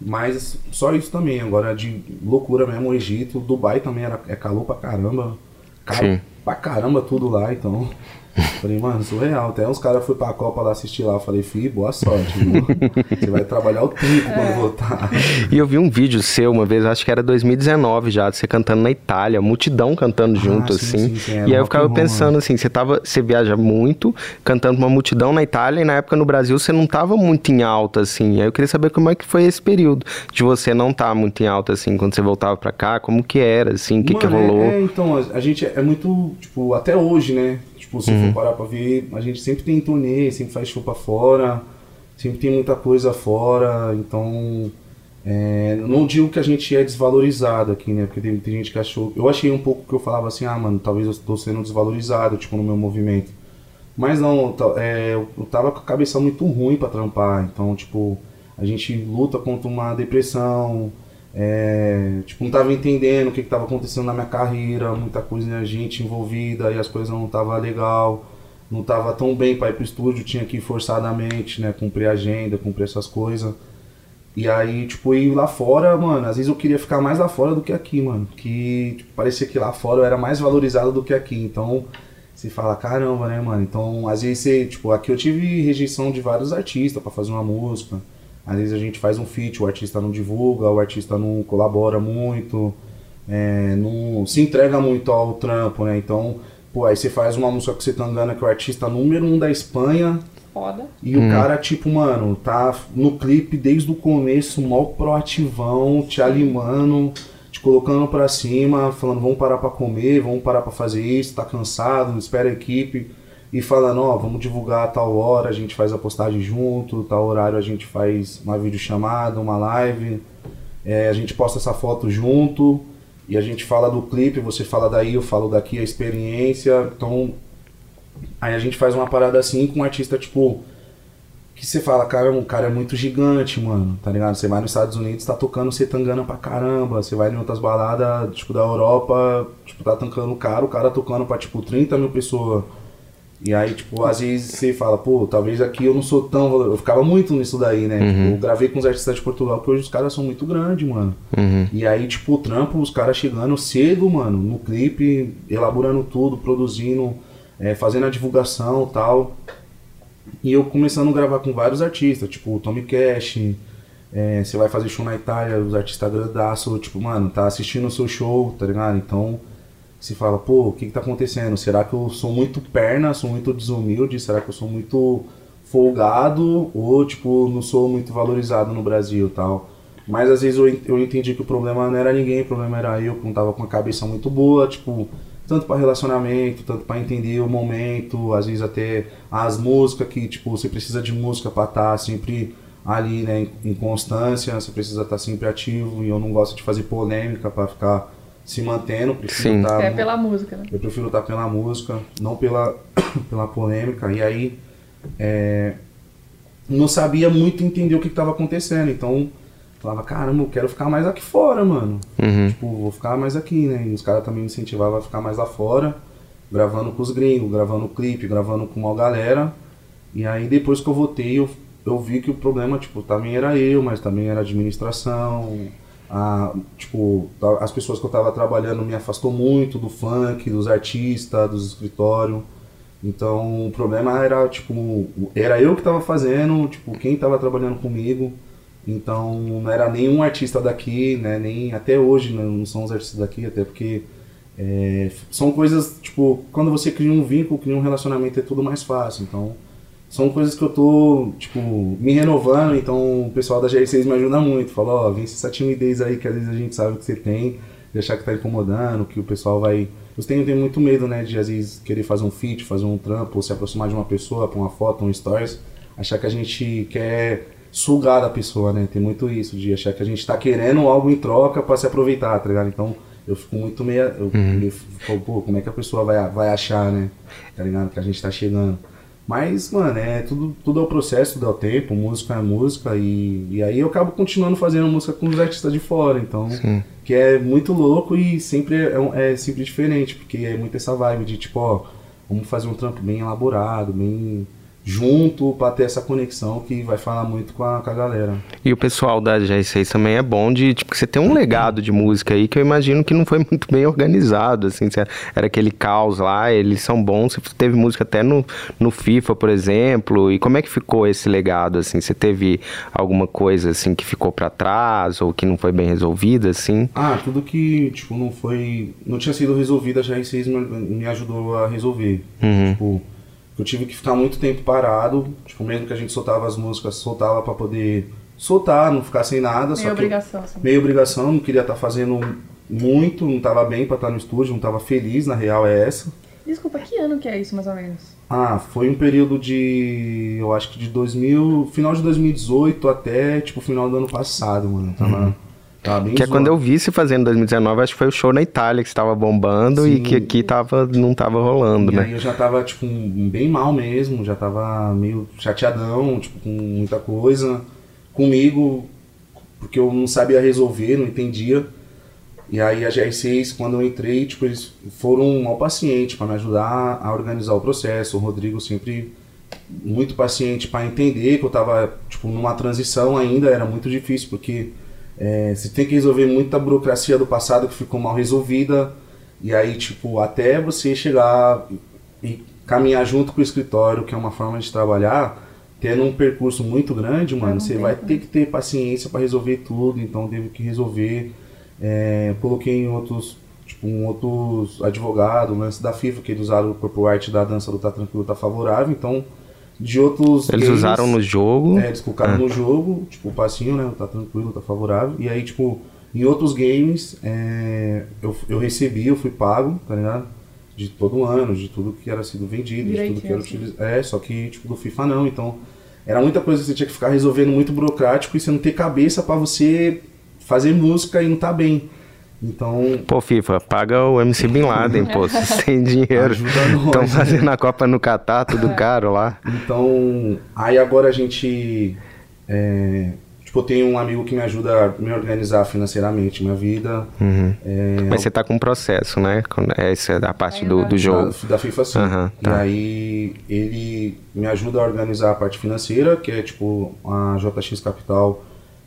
Mas só isso também, agora de loucura mesmo, o Egito, Dubai também era, é calor pra caramba. Caro
Sim.
pra caramba tudo lá, então. Falei, mano, surreal. Até uns caras foram pra Copa lá assistir lá. Eu falei, fi, boa sorte, viu? Você vai trabalhar o tempo
É.
quando voltar.
E eu vi um vídeo seu uma vez, acho que era 2019 já, de você cantando na Itália, multidão cantando junto,
Ah, sim,
assim.
sim, sim, é,
e aí eu ficava pensando assim, você tava, você viaja muito, cantando uma multidão na Itália, e na época no Brasil você não tava muito em alta, assim. Aí eu queria saber como é que foi esse período de você não estar muito em alta, assim, quando você voltava pra cá, como que era, assim, o que, que
é-
rolou.
É, então, a, a gente é muito, tipo, até hoje, né? Tipo, se
Uhum.
for parar pra ver, a gente sempre tem turnê, sempre faz show pra fora, sempre tem muita coisa fora, então. é, não digo que a gente é desvalorizado aqui, né? Porque tem, tem gente que achou. Eu achei um pouco que eu falava assim, ah, mano, talvez eu estou sendo desvalorizado, tipo, no meu movimento. Mas não, ta- é, eu eu tava com a cabeça muito ruim pra trampar, então, tipo, a gente luta contra uma depressão, é, tipo, não tava entendendo o que, que tava acontecendo na minha carreira, muita coisa né, gente envolvida e as coisas não tava legal, não tava tão bem para ir pro estúdio, tinha que ir forçadamente, né, cumprir agenda, cumprir essas coisas. E aí, tipo, ir lá fora, mano, às vezes eu queria ficar mais lá fora do que aqui, mano. Que tipo, parecia que lá fora eu era mais valorizado do que aqui. Então, você fala, caramba, né, mano? Então, às vezes você, tipo, aqui eu tive rejeição de vários artistas pra fazer uma música. Às vezes a gente faz um feat, o artista não divulga, o artista não colabora muito, é, não se entrega muito ao trampo, né? Então, pô, aí você faz uma música com você Tangana, que é o artista número um da Espanha,
Foda.
e o cara, tipo, mano, tá no clipe desde o começo, mó proativão, te animando, te colocando pra cima, falando, vamos parar pra comer, vamos parar pra fazer isso, tá cansado, espera a equipe. E falando, ó, vamos divulgar a tal hora, a gente faz a postagem junto, tal horário a gente faz uma videochamada, uma live, é, a gente posta essa foto junto, e a gente fala do clipe, você fala daí, eu falo daqui a experiência, então Aí a gente faz uma parada assim com um artista, tipo, que você fala, caramba, o cara é muito gigante, mano, tá ligado? Você vai nos Estados Unidos, tá tocando setangana pra caramba, você vai em outras baladas, tipo, da Europa, tipo, tá tancando o cara, o cara tocando pra, tipo, 30 mil pessoas. E aí, tipo, às vezes você fala, pô, talvez aqui eu não sou tão. Eu ficava muito nisso daí, né? Tipo, eu gravei com os artistas de Portugal, porque hoje os caras são muito grandes, mano. E aí, tipo, o trampo, os caras chegando cedo, mano, no clipe, elaborando tudo, produzindo, é, fazendo a divulgação e tal. E eu começando a gravar com vários artistas, tipo Tommy Cash, é, você vai fazer show na Itália, os artistas gradaço, tipo, mano, tá assistindo o seu show, tá ligado? Então, você fala, pô, o que que tá acontecendo? Será que eu sou muito perna, sou muito desumilde? Será que eu sou muito folgado? Ou, tipo, não sou muito valorizado no Brasil tal? Mas às vezes eu, eu entendi que o problema não era ninguém, o problema era eu, que não tava com a cabeça muito boa, tipo, tanto para relacionamento, tanto para entender o momento, às vezes até as músicas que, tipo, você precisa de música para estar sempre ali, né, em, em constância, você precisa estar sempre ativo, e eu não gosto de fazer polêmica para ficar se mantendo, prefiro
Sim.
estar
É pela música, né?
eu prefiro estar pela música, não pela, pela polêmica. E aí, é, não sabia muito entender o que estava acontecendo. Então, falava, caramba, eu quero ficar mais aqui fora, mano.
Uhum.
Tipo, vou ficar mais aqui, né? E os caras também me incentivavam a ficar mais lá fora, gravando com os gringos, gravando clipe, gravando com uma galera. E aí, depois que eu voltei, eu, eu vi que o problema, tipo, também era eu, mas também era a administração. A, tipo, ta- as pessoas que eu tava trabalhando me afastou muito do funk, dos artistas, dos escritórios. Então, o problema era, tipo, era eu que tava fazendo, tipo, quem tava trabalhando comigo. Então, não era nenhum artista daqui, né, nem até hoje né, não são os artistas daqui, até porque é, são coisas, tipo, quando você cria um vínculo, cria um relacionamento, é tudo mais fácil. Então, são coisas que eu tô, tipo, me renovando, então o pessoal da GR6 me ajuda muito. Fala, ó, vence essa timidez aí que às vezes a gente sabe que você tem, de achar que tá incomodando, que o pessoal vai. Eu tenho, tenho muito medo, né, de às vezes querer fazer um feat, fazer um trampo, ou se aproximar de uma pessoa, pôr uma foto, um stories, achar que a gente quer sugar da pessoa, né? Tem muito isso, de achar que a gente tá querendo algo em troca pra se aproveitar, tá ligado? Então eu fico muito meio. Eu, eu fico, pô, como é que a pessoa vai, vai achar, né? Tá ligado? Que a gente tá chegando. Mas, mano, é tudo, tudo é o processo, tudo é o tempo, música é música, e, e aí eu acabo continuando fazendo música com os artistas de fora, então, que é muito louco e sempre é, é sempre diferente, porque é muito essa vibe de tipo, ó, vamos fazer um trampo bem elaborado, bem junto, pra ter essa conexão que vai falar muito com a, com a galera.
E o pessoal da G6 também é bom de, tipo, você tem um legado de música aí que eu imagino que não foi muito bem organizado, assim, se era, aquele caos lá, eles são bons, você teve música até no, no FIFA, por exemplo, e como é que ficou esse legado, assim, você teve alguma coisa, assim, que ficou pra trás ou que não foi bem resolvida, assim?
Ah, tudo que, tipo, não foi. Não tinha sido resolvido, a GR6 me, me ajudou a resolver. Tipo, eu tive que ficar muito tempo parado. Tipo, mesmo que a gente soltava as músicas, soltava pra poder soltar, não ficar sem nada. só
Meio
que
obrigação, assim.
Meio obrigação, não queria estar fazendo muito, não tava bem pra estar no estúdio, não tava feliz, na real é essa.
Desculpa, que ano que é isso, mais ou menos?
Ah, foi um período de. Eu acho que de 2000. Final de 2018 até, tipo, final do ano passado, mano. Tava, tava bem
Que é quando eu
zoado.
vi você fazendo em 2019, acho que foi o show na Itália que estava bombando e
Sim.
que aqui tava, não tava rolando,
E
né?
aí eu já tava, tipo, bem mal mesmo, já tava meio chateadão, tipo, com muita coisa comigo, porque eu não sabia resolver, não entendia. E aí a GR6, quando eu entrei, tipo, eles foram ao paciente para me ajudar a organizar o processo. O Rodrigo sempre muito paciente para entender que eu tava, tipo, numa transição ainda, era muito difícil, porque é, você tem que resolver muita burocracia do passado que ficou mal resolvida. E aí, tipo, até você chegar e caminhar junto com o escritório, que é uma forma de trabalhar, tendo um percurso muito grande, mano, você vai ter que ter paciência para resolver tudo, então teve que resolver. É, coloquei em outros, tipo, um outros advogados, o lance da FIFA, que eles usaram o corpo art da dança do Tá Tranquilo, Tá Favorável, então de outros
Eles
games-
usaram no jogo.
é, eles colocaram no jogo, tipo, o passinho, né? Tá tranquilo, tá favorável. E aí, tipo, em outros games, é, eu, eu recebi, eu fui pago, tá ligado? De todo ano, de tudo que era sido vendido, de tudo que era
Direitinho,
utilizado. É, só que, tipo, do FIFA não. Então, era muita coisa que você tinha que ficar resolvendo muito burocrático e você não ter cabeça pra você fazer música e não tá bem. Então,
Pô, FIFA, paga o MC Bin Laden, pô, vocês têm dinheiro. Estão
né?
fazendo a Copa no Catar, tudo caro lá.
Então, aí agora a gente. É, Tipo, eu tenho um amigo que me ajuda a me organizar financeiramente, minha vida.
Uhum.
É,
Mas você tá com um processo, né? Com- Essa é a parte do, do jogo.
Da, da FIFA sim. E
tá.
aí ele me ajuda a organizar a parte financeira, que é tipo a JX Capital,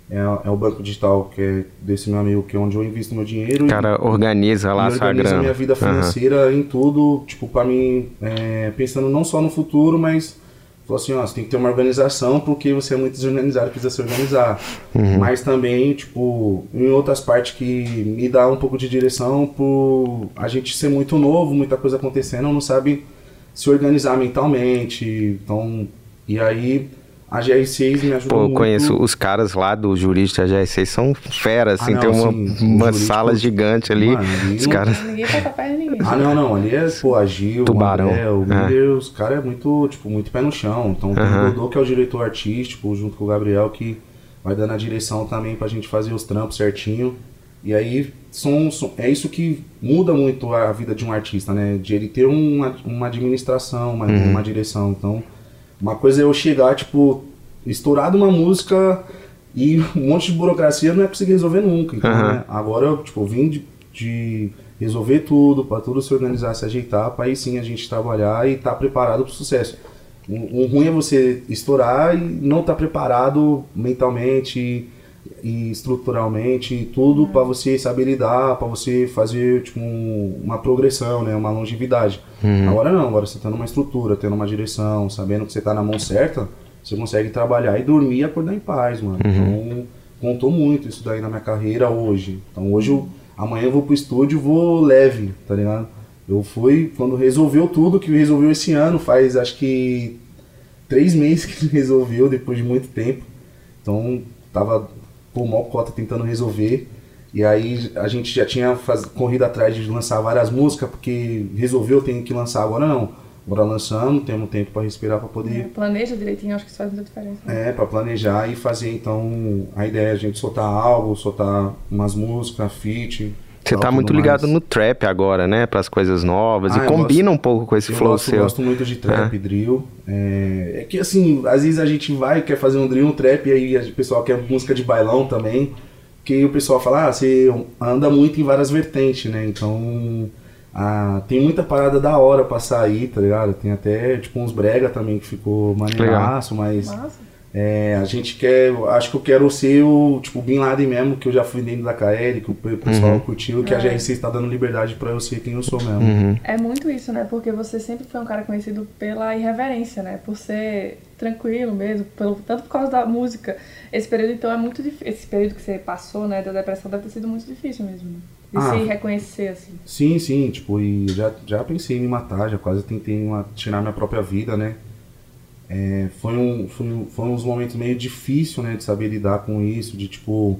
é, é o banco digital que é desse meu amigo, que é onde eu invisto meu dinheiro.
O cara organiza lá
e
a sua
organiza
grana.
minha vida financeira em tudo, tipo, pra mim, é, pensando não só no futuro, mas falou assim, ó, você tem que ter uma organização porque você é muito desorganizado, precisa se organizar.
Uhum.
Mas também, tipo, em outras partes que me dá um pouco de direção por a gente ser muito novo, muita coisa acontecendo, não sabe se organizar mentalmente. Então, e aí a GR6 me ajudou
Pô, eu
muito.
conheço os caras lá do jurídico da GR6, são feras, assim,
Ah, não,
tem uma,
sim,
uma
jurídico-
sala gigante ali.
Mano,
os caras.
Ninguém passa perto de ninguém.
Ah, não, não. Ali é, pô, a Gil,
Tubarão.
o André, o
É.
Miller, os caras é muito, tipo, muito pé no chão. Então tem o Dodô, que é o diretor artístico, junto com o Gabriel, que vai dando a direção também pra gente fazer os trampos certinho. E aí, são, são- é isso que muda muito a vida de um artista, né? De ele ter uma, uma administração, uma,
Uhum.
uma direção. Então, uma coisa é eu chegar, tipo, estourado uma música e um monte de burocracia não é conseguir resolver nunca. Então,
Aham.
né, agora eu, tipo, vim de, de resolver tudo, para tudo se organizar, se ajeitar, para aí sim a gente trabalhar e estar preparado para o sucesso. O, o ruim é você estourar e não estar preparado mentalmente e estruturalmente, e tudo para você saber lidar, para você fazer tipo, um- uma progressão, né, uma longevidade. Agora não, agora você tá numa estrutura, tendo uma direção, sabendo que você tá na mão certa, você consegue trabalhar e dormir e acordar em paz, mano. Então, contou muito isso daí na minha carreira hoje. Então hoje eu, amanhã eu vou pro estúdio, vou leve, tá ligado? Eu fui quando resolveu tudo, que resolveu esse ano, faz acho que três meses que resolveu, depois de muito tempo. Então tava por mó cota tentando resolver. E aí a gente já tinha faz, corrido atrás de lançar várias músicas, porque resolveu, tem que lançar agora não. Agora lançamos, temos tempo para respirar para poder
Planeja direitinho, acho que isso faz muita diferença. né?
é, pra planejar e fazer, então, a ideia é a gente soltar algo, soltar umas músicas, feat.
Você tá muito
mais.
ligado no trap agora, né? Pras coisas novas.
Ah,
e
eu
combina
gosto-
um pouco com esse
Eu
flow
gosto,
seu.
gosto muito de trap, drill. É, é que assim, às vezes a gente vai, quer fazer um drill, um trap, e aí o pessoal quer música de bailão também. Que o pessoal fala, ah, você anda muito em várias vertentes, né? Então, ah, tem muita parada da hora pra sair, tá ligado? Tem até, tipo, uns brega também que ficou maneiraço, mas...
Massa.
É, a gente quer, acho que eu quero ser o, tipo, Bin Laden mesmo, que eu já fui dentro da KL, que o pe- pessoal
Uhum.
curtiu, que a GRC está dando liberdade pra eu ser quem eu sou mesmo.
Uhum.
É muito isso, né? Porque você sempre foi um cara conhecido pela irreverência, né? Por ser tranquilo mesmo, pelo, tanto por causa da música. Esse período, então, é muito difícil. Esse período que você passou, né, da depressão, deve ter sido muito difícil mesmo. né? De
Ah.
se reconhecer, assim.
Sim, sim, tipo, e já, já pensei em me matar, já quase tentei uma- tirar minha própria vida, né? É, foi, um, foi, foi uns momentos meio difícil, né, de saber lidar com isso, de tipo,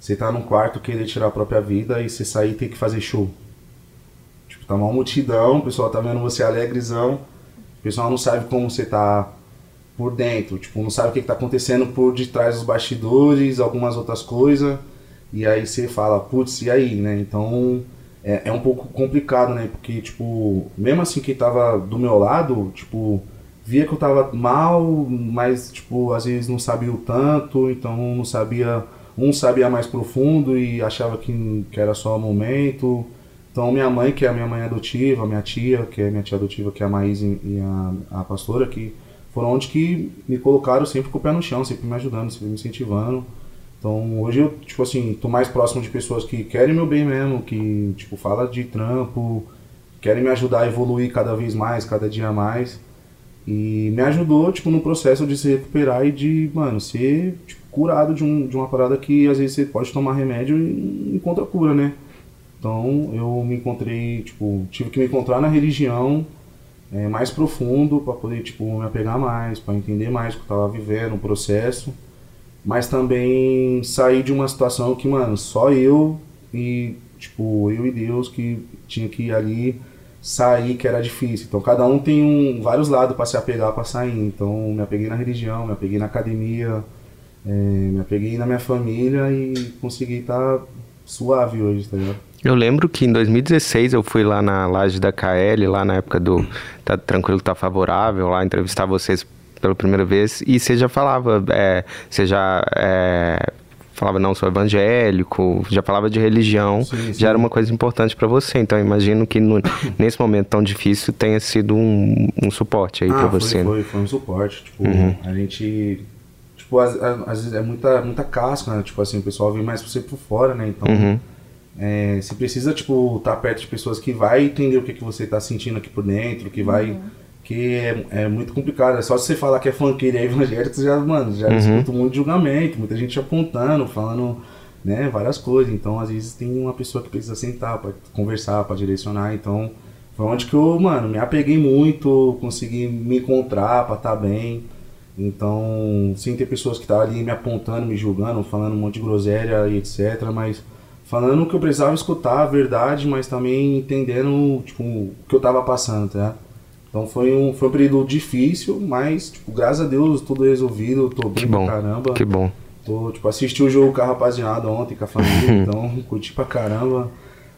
você tá num quarto querer tirar a própria vida e você sair e ter que fazer show. Tipo, tá uma multidão, o pessoal tá vendo você alegrezão, o pessoal não sabe como você tá por dentro, tipo, não sabe o que, que tá acontecendo por detrás dos bastidores, algumas outras coisas, e aí você fala, putz, e aí, né? Então é, é um pouco complicado, né? Porque, tipo, mesmo assim quem tava do meu lado, tipo, via que eu tava mal, mas, tipo, às vezes não sabia o tanto, então não sabia, um sabia mais profundo e achava que, que era só o momento. Então minha mãe, que é a minha mãe adotiva, minha tia, que é minha tia adotiva, que é a Maís e a, a pastora, que foram onde que me colocaram sempre com o pé no chão, sempre me ajudando, sempre me incentivando. Então hoje eu, tipo assim, tô mais próximo de pessoas que querem meu bem mesmo, que, tipo, fala de trampo, querem me ajudar a evoluir cada vez mais, cada dia mais. E me ajudou, tipo, no processo de se recuperar e de, mano, ser tipo, curado de, um, de uma parada que às vezes você pode tomar remédio e encontra cura, né? Então eu me encontrei, tipo, tive que me encontrar na religião é, mais profundo para poder, tipo, me apegar mais, para entender mais o que eu tava vivendo, o processo. Mas também sair de uma situação que, mano, só eu e, tipo, eu e Deus que tinha que ir ali sair, que era difícil. Então cada um tem um, vários lados para se apegar para sair. Então me apeguei na religião, me apeguei na academia, é, me apeguei na minha família e consegui estar suave hoje, tá ligado?
Eu lembro que em 2016 eu fui lá na laje da KL, lá na época do Tá Tranquilo, Tá Favorável, lá entrevistar vocês pela primeira vez e você já falava, é, você já é, falava não sou evangélico, já falava de religião,
Sim, sim.
já era uma coisa importante para você. Então eu imagino que no- nesse momento tão difícil tenha sido um, um suporte aí para
Ah, foi,
você. né?
Foi, foi um suporte. Tipo,
Uhum.
a gente. Tipo, às, às vezes é muita, muita casca, né? Tipo assim, o pessoal vem mais pra você por fora, né? Então.
Uhum.
É, você precisa, tipo, estar perto de pessoas que vai entender o que, que você tá sentindo aqui por dentro, que vai. Que é, é muito complicado. É só você falar que é funkeiro e é evangélico, você já, mano, já
Uhum.
escuta um monte de julgamento, muita gente apontando, falando, né, várias coisas. Então, às vezes, tem uma pessoa que precisa sentar pra conversar, pra direcionar. Então, foi onde que eu, mano, me apeguei muito, consegui me encontrar pra estar bem. Então, sem ter pessoas que estavam ali me apontando, me julgando, falando um monte de groselha e etc. Mas falando o que eu precisava escutar, a verdade, mas também entendendo tipo, o que eu tava passando, tá? Então foi um, foi um período difícil, mas, tipo, graças a Deus, tudo resolvido, tô bem
Que bom,
pra caramba.
que bom.
Tô, tipo, assisti o jogo com a rapaziada ontem, com a família, então curti pra caramba.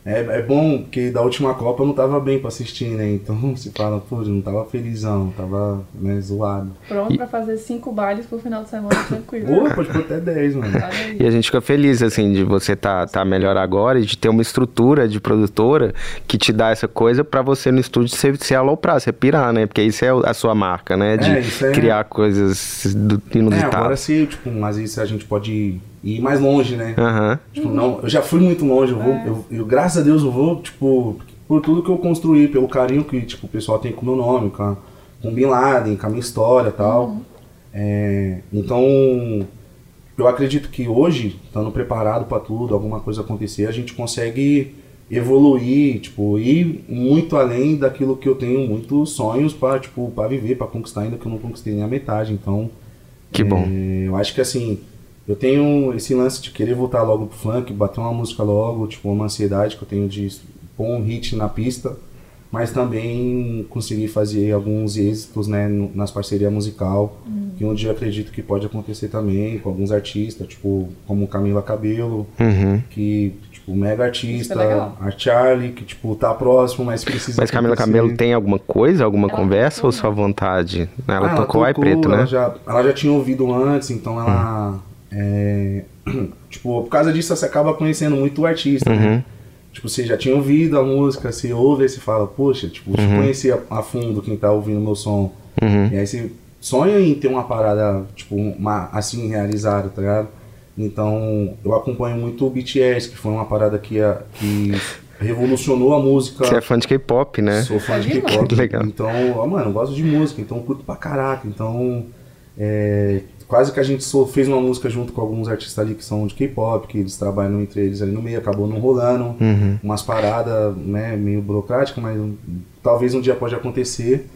É, é bom que da última Copa eu não tava bem pra assistir, né? Então se fala, pô, eu não tava felizão, tava né, zoado.
Pronto pra fazer cinco bailes pro final de semana tranquilo.
Pô, pode pôr até 10, mano.
Aí.
E a gente fica feliz, assim, de você tá, tá melhor agora e de ter uma estrutura de produtora que te dá essa coisa pra você no estúdio se, se aloprar, se pirar, né? Porque isso é a sua marca, né? De
É, isso é-
criar coisas do,
É,
inusitadas.
agora se, tipo, às vezes a gente pode ir mais longe, né?
Aham.
Tipo, não, eu já fui muito longe, eu vou, eu, eu, graças a Deus eu vou, tipo, por tudo que eu construí, pelo carinho que, tipo, o pessoal tem com o meu nome, com, a, com o Bin Laden, com a minha história e tal. É, então, eu acredito que hoje, estando preparado para tudo, alguma coisa acontecer, a gente consegue evoluir, tipo, ir muito além daquilo que eu tenho muitos sonhos para, tipo, para viver, para conquistar ainda que eu não conquistei nem a metade. Então,
Que bom.
é, eu acho que assim, eu tenho esse lance de querer voltar logo pro funk, bater uma música logo, tipo, uma ansiedade que eu tenho de pôr um hit na pista, mas também conseguir fazer alguns êxitos, né, nas parcerias musical, que um dia eu acredito que pode acontecer também com alguns artistas, tipo, como Camila Cabelo,
Uhum.
que, tipo, mega artista,
é
a Charlie, que, tipo, tá próximo, mas precisa
Mas Camila
acontecer.
Camelo tem alguma coisa, alguma
Ela
conversa
tocou,
ou só vontade? Ela
Ah,
tocou Ai Preto,
ela
né?
Já, ela já tinha ouvido antes, então ela. É, tipo, por causa disso você acaba conhecendo muito o artista,
Uhum.
né? Tipo, você já tinha ouvido a música, você ouve e você fala, poxa, tipo, eu conhecer a, fundo quem tá ouvindo meu som.
Uhum.
E aí você sonha em ter uma parada, tipo, uma, assim, realizada, tá ligado? Então, eu acompanho muito o BTS, que foi uma parada que, a- que revolucionou a música.
Você é fã de K-pop, né?
Sou fã de K-pop.
Legal.
Então, ó, mano, eu gosto de música, então eu curto pra caraca. Então, é, quase que a gente fez uma música junto com alguns artistas ali que são de K-pop, que eles trabalham entre eles ali no meio, acabou não rolando.
Uhum.
Umas paradas, né, meio burocráticas, mas talvez um dia pode acontecer.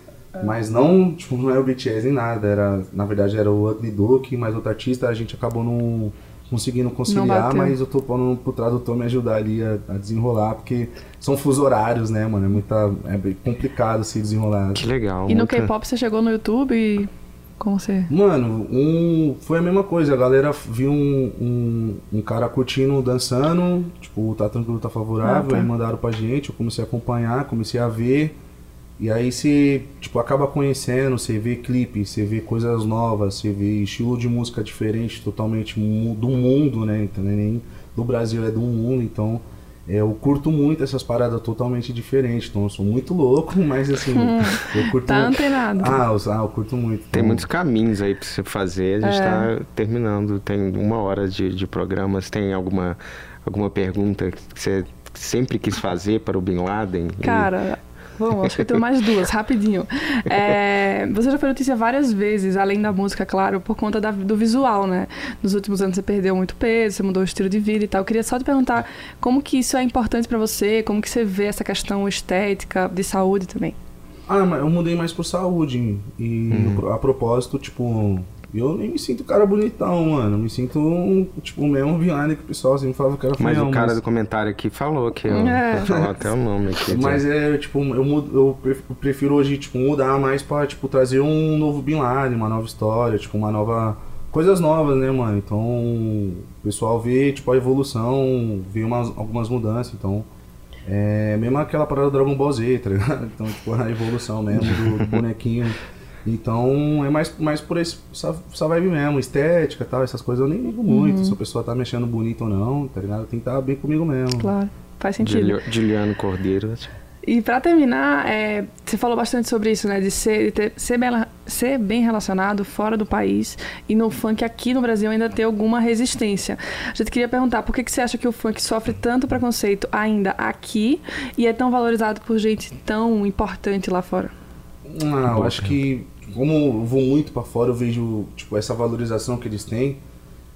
Mas não, tipo, não é o BTS nem nada. Era, na verdade era o Ugly Duke, mas outro artista a gente acabou não conseguindo conciliar, mas eu tô pondo pro tradutor me ajudar ali a, a desenrolar, porque são fuso horários, né, mano? É muita. É bem complicado se desenrolar.
Que legal.
E no
muita-
K-pop você chegou no YouTube e. Como você.
Mano, um, foi a mesma coisa. A galera viu um, um, um cara curtindo, dançando. Tipo, tá tranquilo, tá favorável.
Ah, tá.
Aí mandaram pra gente. Eu comecei a acompanhar, comecei a ver. E aí você, tipo, acaba conhecendo. Você vê clipe, você vê coisas novas. Você vê estilo de música diferente, totalmente do mundo, né? Então, nem do Brasil, é do mundo. Então, eu curto muito essas paradas totalmente diferentes. Então, eu sou muito louco, mas assim, eu curto.
Tá antenado.
Ah, eu, ah, eu curto muito.
Tem
Então,
muitos caminhos aí pra você fazer. A gente
É.
tá terminando. Tem uma hora de, de programas. Tem alguma, alguma pergunta que você sempre quis fazer para o Bin Laden? E-
Cara, vamos, acho que eu tenho mais duas, rapidinho. É, você já foi notícia várias vezes, além da música, claro, por conta da- do visual, né? Nos últimos anos você perdeu muito peso, você mudou o estilo de vida e tal. Eu queria só te perguntar como que isso é importante pra você, como que você vê essa questão estética, de saúde também.
Ah, mas eu mudei mais por saúde. E
Uhum.
a propósito, tipo, eu nem me sinto cara bonitão, mano. Eu me sinto, um, tipo, o mesmo Vianney que o pessoal sempre falava que era
Mas o cara
mas,
do comentário aqui falou que eu
É.
vou falar até o nome aqui.
mas é, tipo, eu, mudo, eu pref- eu prefiro hoje, tipo, mudar mais pra, tipo, trazer um novo Bin Laden, uma nova história, tipo, uma nova... Coisas novas, né, mano? Então, o pessoal vê, tipo, a evolução, vê umas, algumas mudanças, então... É mesmo aquela parada do Dragon Ball Z, tá ligado? Então, tipo, a evolução mesmo do, do bonequinho. Então é mais, mais por esse, essa, essa vibe mesmo, estética tal, essas coisas eu nem ligo muito.
Uhum.
Se a pessoa tá mexendo bonito ou não, tá ligado? Tem que estar bem comigo mesmo.
Claro, faz sentido.
Juliano Cordeiro.
E pra terminar, é, você falou bastante sobre isso, né? De ser, de ter- ser, bem, ser bem relacionado fora do país e no funk aqui no Brasil ainda ter alguma resistência. A gente queria perguntar por que, que você acha que o funk sofre tanto preconceito ainda aqui e é tão valorizado por gente tão importante lá fora?
Ah, eu acho que como eu vou muito pra fora, eu vejo tipo essa valorização que eles têm.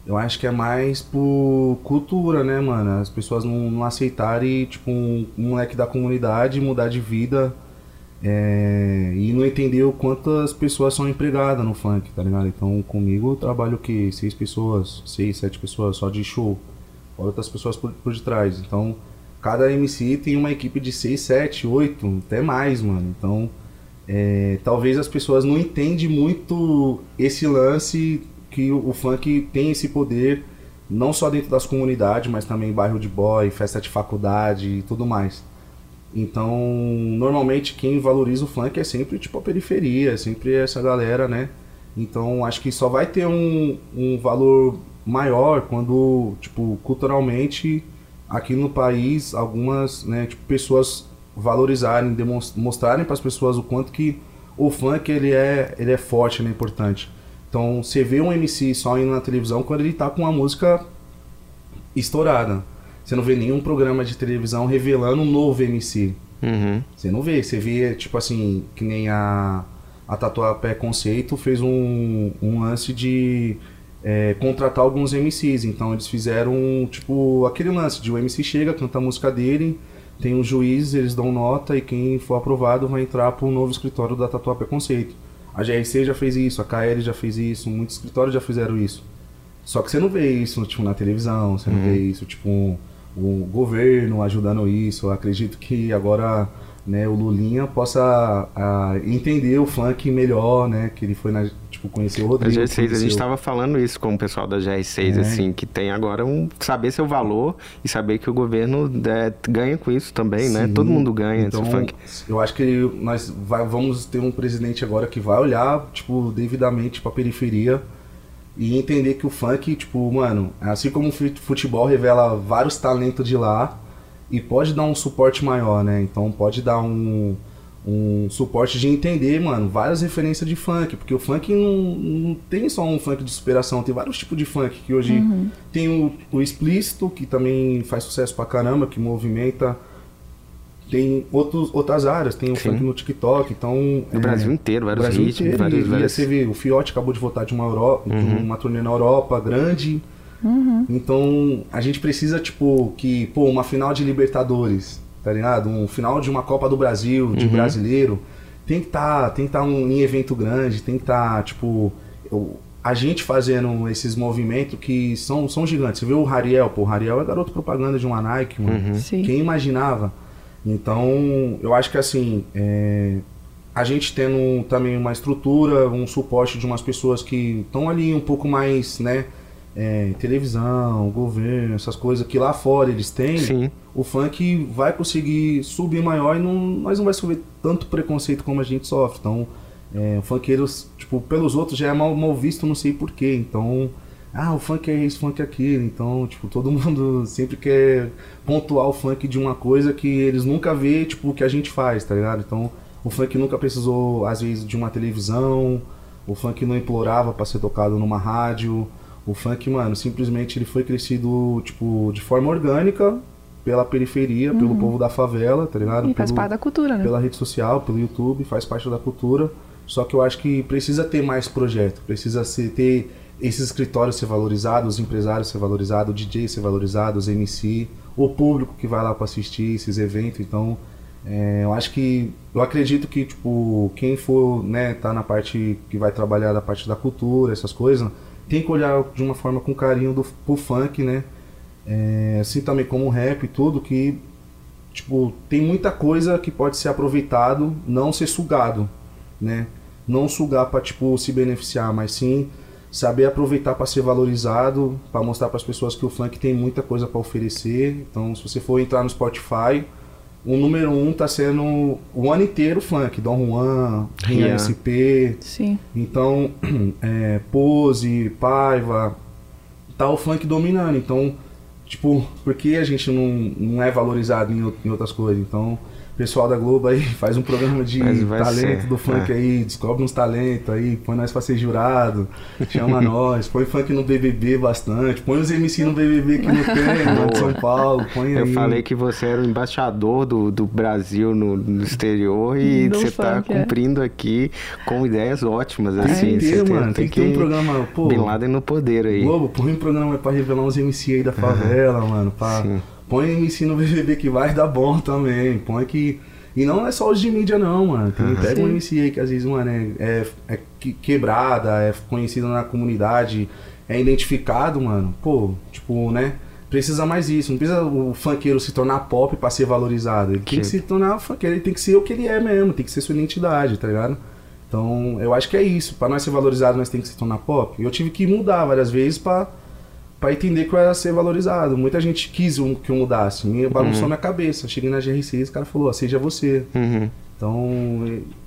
Eu acho que é mais por cultura, né, mano? As pessoas não, não aceitarem, tipo, um, um moleque da comunidade mudar de vida é, e não entender o quantas pessoas são empregadas no funk, tá ligado? Então, comigo eu trabalho o quê? Seis pessoas, seis, sete pessoas só de show. Outras pessoas por, por detrás. Então, cada MC tem uma equipe de seis, sete, oito, até mais, mano. Então, é, talvez as pessoas não entendem muito esse lance que o, o funk tem esse poder, não só dentro das comunidades, mas também bairro de boy, festa de faculdade e tudo mais. Então, normalmente quem valoriza o funk é sempre tipo a periferia, é sempre essa galera, né? Então, acho que só vai ter um, um valor maior quando, tipo, culturalmente aqui no país algumas, né, tipo, pessoas valorizarem, mostrarem para as pessoas o quanto que o funk ele é, ele é forte, ele é importante. Então, você vê um MC só indo na televisão quando ele tá com uma música estourada. Você não vê nenhum programa de televisão revelando um novo MC.
Uhum.
Você não vê, você vê, tipo assim, que nem a, a Tatuapé Conceito fez um, um lance de é, contratar alguns MCs. Então eles fizeram, tipo, aquele lance de o MC chega, canta a música dele, tem os juízes, eles dão nota e quem for aprovado vai entrar para o novo escritório da Tatuapé Conceito. A GRC já fez isso, a KL já fez isso, muitos escritórios já fizeram isso. Só que você não vê isso, tipo, na televisão, você não vê isso, tipo, um- o governo ajudando isso. Eu acredito que agora, né, o Lulinha possa ah, entender o funk melhor, né, que ele foi, na, tipo, conhecer o
A
Rodrigo.
G6, a gente
conheceu-
estava falando isso com o pessoal da GR6,
É.
assim, que tem agora um saber seu valor e saber que o governo é, ganha com isso também, né?
Sim.
Todo mundo ganha
Então,
esse funk.
eu acho que nós vai- vamos ter um presidente agora que vai olhar, tipo, devidamente pra periferia e entender que o funk, tipo, mano, assim como o fut- futebol revela vários talentos de lá e pode dar um suporte maior, né? Então pode dar um, um suporte de entender, mano, várias referências de funk, porque o funk não, não tem só um funk de superação, tem vários tipos de funk que hoje tem o, o explícito, que também faz sucesso pra caramba, que movimenta tem outros, outras áreas, tem o
Sim.
funk no TikTok, então...
No Brasil inteiro, vários
Brasil
ritmos,
inteiro,
vários-
e, e
várias-
você vê, o Fiote acabou de voltar de uma, Europa, de
Uhum.
uma turnê na Europa grande, então a gente precisa, tipo, que, pô, uma final de Libertadores, tá ligado? Um final de uma Copa do Brasil, de
Uhum.
brasileiro, tem que tá, tem que tá um, em evento grande, tem que tá, tipo, eu- a gente fazendo esses movimentos que são, são gigantes. Você vê o Rariel, pô, o Rariel é garoto propaganda de uma Nike, mano.
Uhum.
Quem imaginava? Então, eu acho que assim, é, a gente tendo também uma estrutura, um suporte de umas pessoas que estão ali um pouco mais, né? É, televisão, governo, essas coisas que lá fora eles têm,
Sim.
o funk vai conseguir subir maior e não, nós não vai sofrer tanto preconceito como a gente sofre. Então, é, o funkeiro, tipo, pelos outros já é mal, mal visto, não sei porquê. Então, ah, o funk é isso, o funk é aquilo. Então, tipo, todo mundo sempre quer pontuar o funk de uma coisa que eles nunca vê, tipo, o que a gente faz, tá ligado? Então, o funk nunca precisou, às vezes, de uma televisão, o funk não implorava para ser tocado numa rádio. O funk, mano, simplesmente ele foi crescido, tipo, de forma orgânica, pela periferia, pelo povo da favela, tá ligado?
E faz
Pelo-
parte da cultura, né?
pela rede social, pelo YouTube, faz parte da cultura. Só que eu acho que precisa ter mais projeto, precisa ser, ter esses escritórios ser valorizados, os empresários ser valorizados, o DJ ser valorizado, os MC, o público que vai lá para assistir esses eventos. Então, é, eu acho que eu acredito que tipo quem for, né, tá na parte que vai trabalhar da parte da cultura, essas coisas, tem que olhar de uma forma com carinho do pro funk, né? É, assim também como o rap e tudo que tipo, tem muita coisa que pode ser aproveitado, não ser sugado, né? Não sugar para tipo se beneficiar, mas sim saber aproveitar para ser valorizado, para mostrar para as pessoas que o funk tem muita coisa para oferecer. Então, se você for entrar no Spotify, o número um tá sendo o ano inteiro funk. Dom Juan, Rian. SP.
Sim.
Então, é, Pose, Paiva, tá o funk dominando. Então, tipo, por que a gente não, não é valorizado em, em outras coisas? Então, pessoal da Globo aí faz um programa de talento
ser,
do funk
é.
aí, descobre uns talentos aí, põe nós pra ser jurado, chama nós, põe funk no BBB bastante, põe os MC no BBB que não tem, lá de São Paulo, põe aí.
Eu falei que você era o embaixador do, do Brasil no, no exterior e
Do
você tá
funk, é.
cumprindo aqui com ideias ótimas,
Tem
assim.
ter,
você
mano, tem que ter um programa, pô.
Bin Laden no poder aí.
Globo, põe um programa pra revelar uns MC aí da favela, mano. Pra...
Sim.
Põe MC no BBB que vai dar bom também. Põe que. E não é só os de mídia, não, mano. Tem, Pega um
Sim.
MC aí que às vezes, mano, é, é, é que- quebrada, é conhecido na comunidade, é identificado, mano. Pô, tipo, né? Precisa mais isso. Não precisa o funkeiro se tornar pop pra ser valorizado. Ele tem
Que-
se tornar funkeiro, ele tem que ser o que ele é mesmo, tem que ser sua identidade, tá ligado? Então, eu acho que é isso. Pra nós ser valorizado, nós tem que se tornar pop. Eu tive que mudar várias vezes pra, pra entender que eu era ser valorizado. Muita gente quis um- que eu mudasse. Me bagunçou minha cabeça. Cheguei na GR6 e o cara falou, seja você.
Uhum.
Então,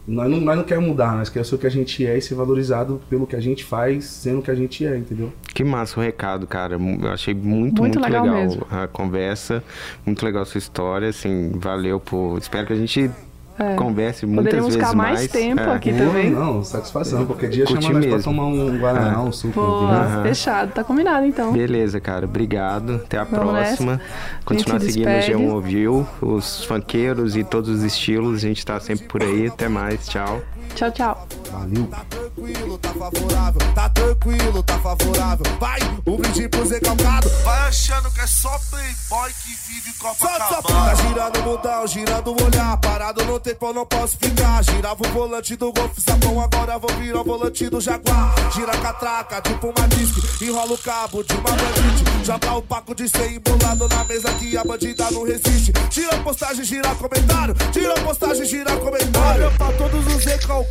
nós não, nós não queremos mudar, nós queremos ser o que a gente é e ser valorizado pelo que a gente faz, sendo o que a gente é, entendeu?
Que massa o recado, cara. Eu achei muito, muito,
Muito
legal,
legal
a conversa. Muito legal a sua história, assim, valeu por... Espero que a gente
É.
converse muitas
Poderíamos
vezes
ficar mais tempo
É.
aqui
Pô,
também.
Não, satisfação. Qualquer dia
Curti
chama nós pra
mesmo.
tomar um Guaraná, um suco.
Pô,
um
fechado. Tá combinado, então.
Beleza, cara. Obrigado. Até a
Vamos
próxima.
nessa.
Continuar
gente
seguindo o
despede.
G1 Ouviu, os funkeiros e todos os estilos. A gente tá sempre por aí. Até mais. Tchau.
Tchau, tchau.
Valeu.
Tá tranquilo, tá favorável, tá tranquilo, tá favorável. Vai, um brinde pro Zé Calcado.
Vai achando que é só playboy que vive Copacabana.
tá girando o mundão, girando o olhar. Parado no tempo, eu não posso ficar. Girava o volante do Golf Sapão, agora vou virar o volante do Jaguar. Gira a catraca, tipo uma disque. Enrola o cabo de uma bandite. Joga o paco de 100 embolado na mesa que a bandida não resiste. Tira a postagem, gira comentário. Tira a postagem, gira comentário. Olha pra todos os recalcados.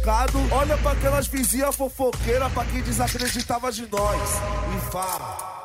Olha pra aquelas vizinhas fofoqueiras. Pra quem desacreditava de nós. E fala.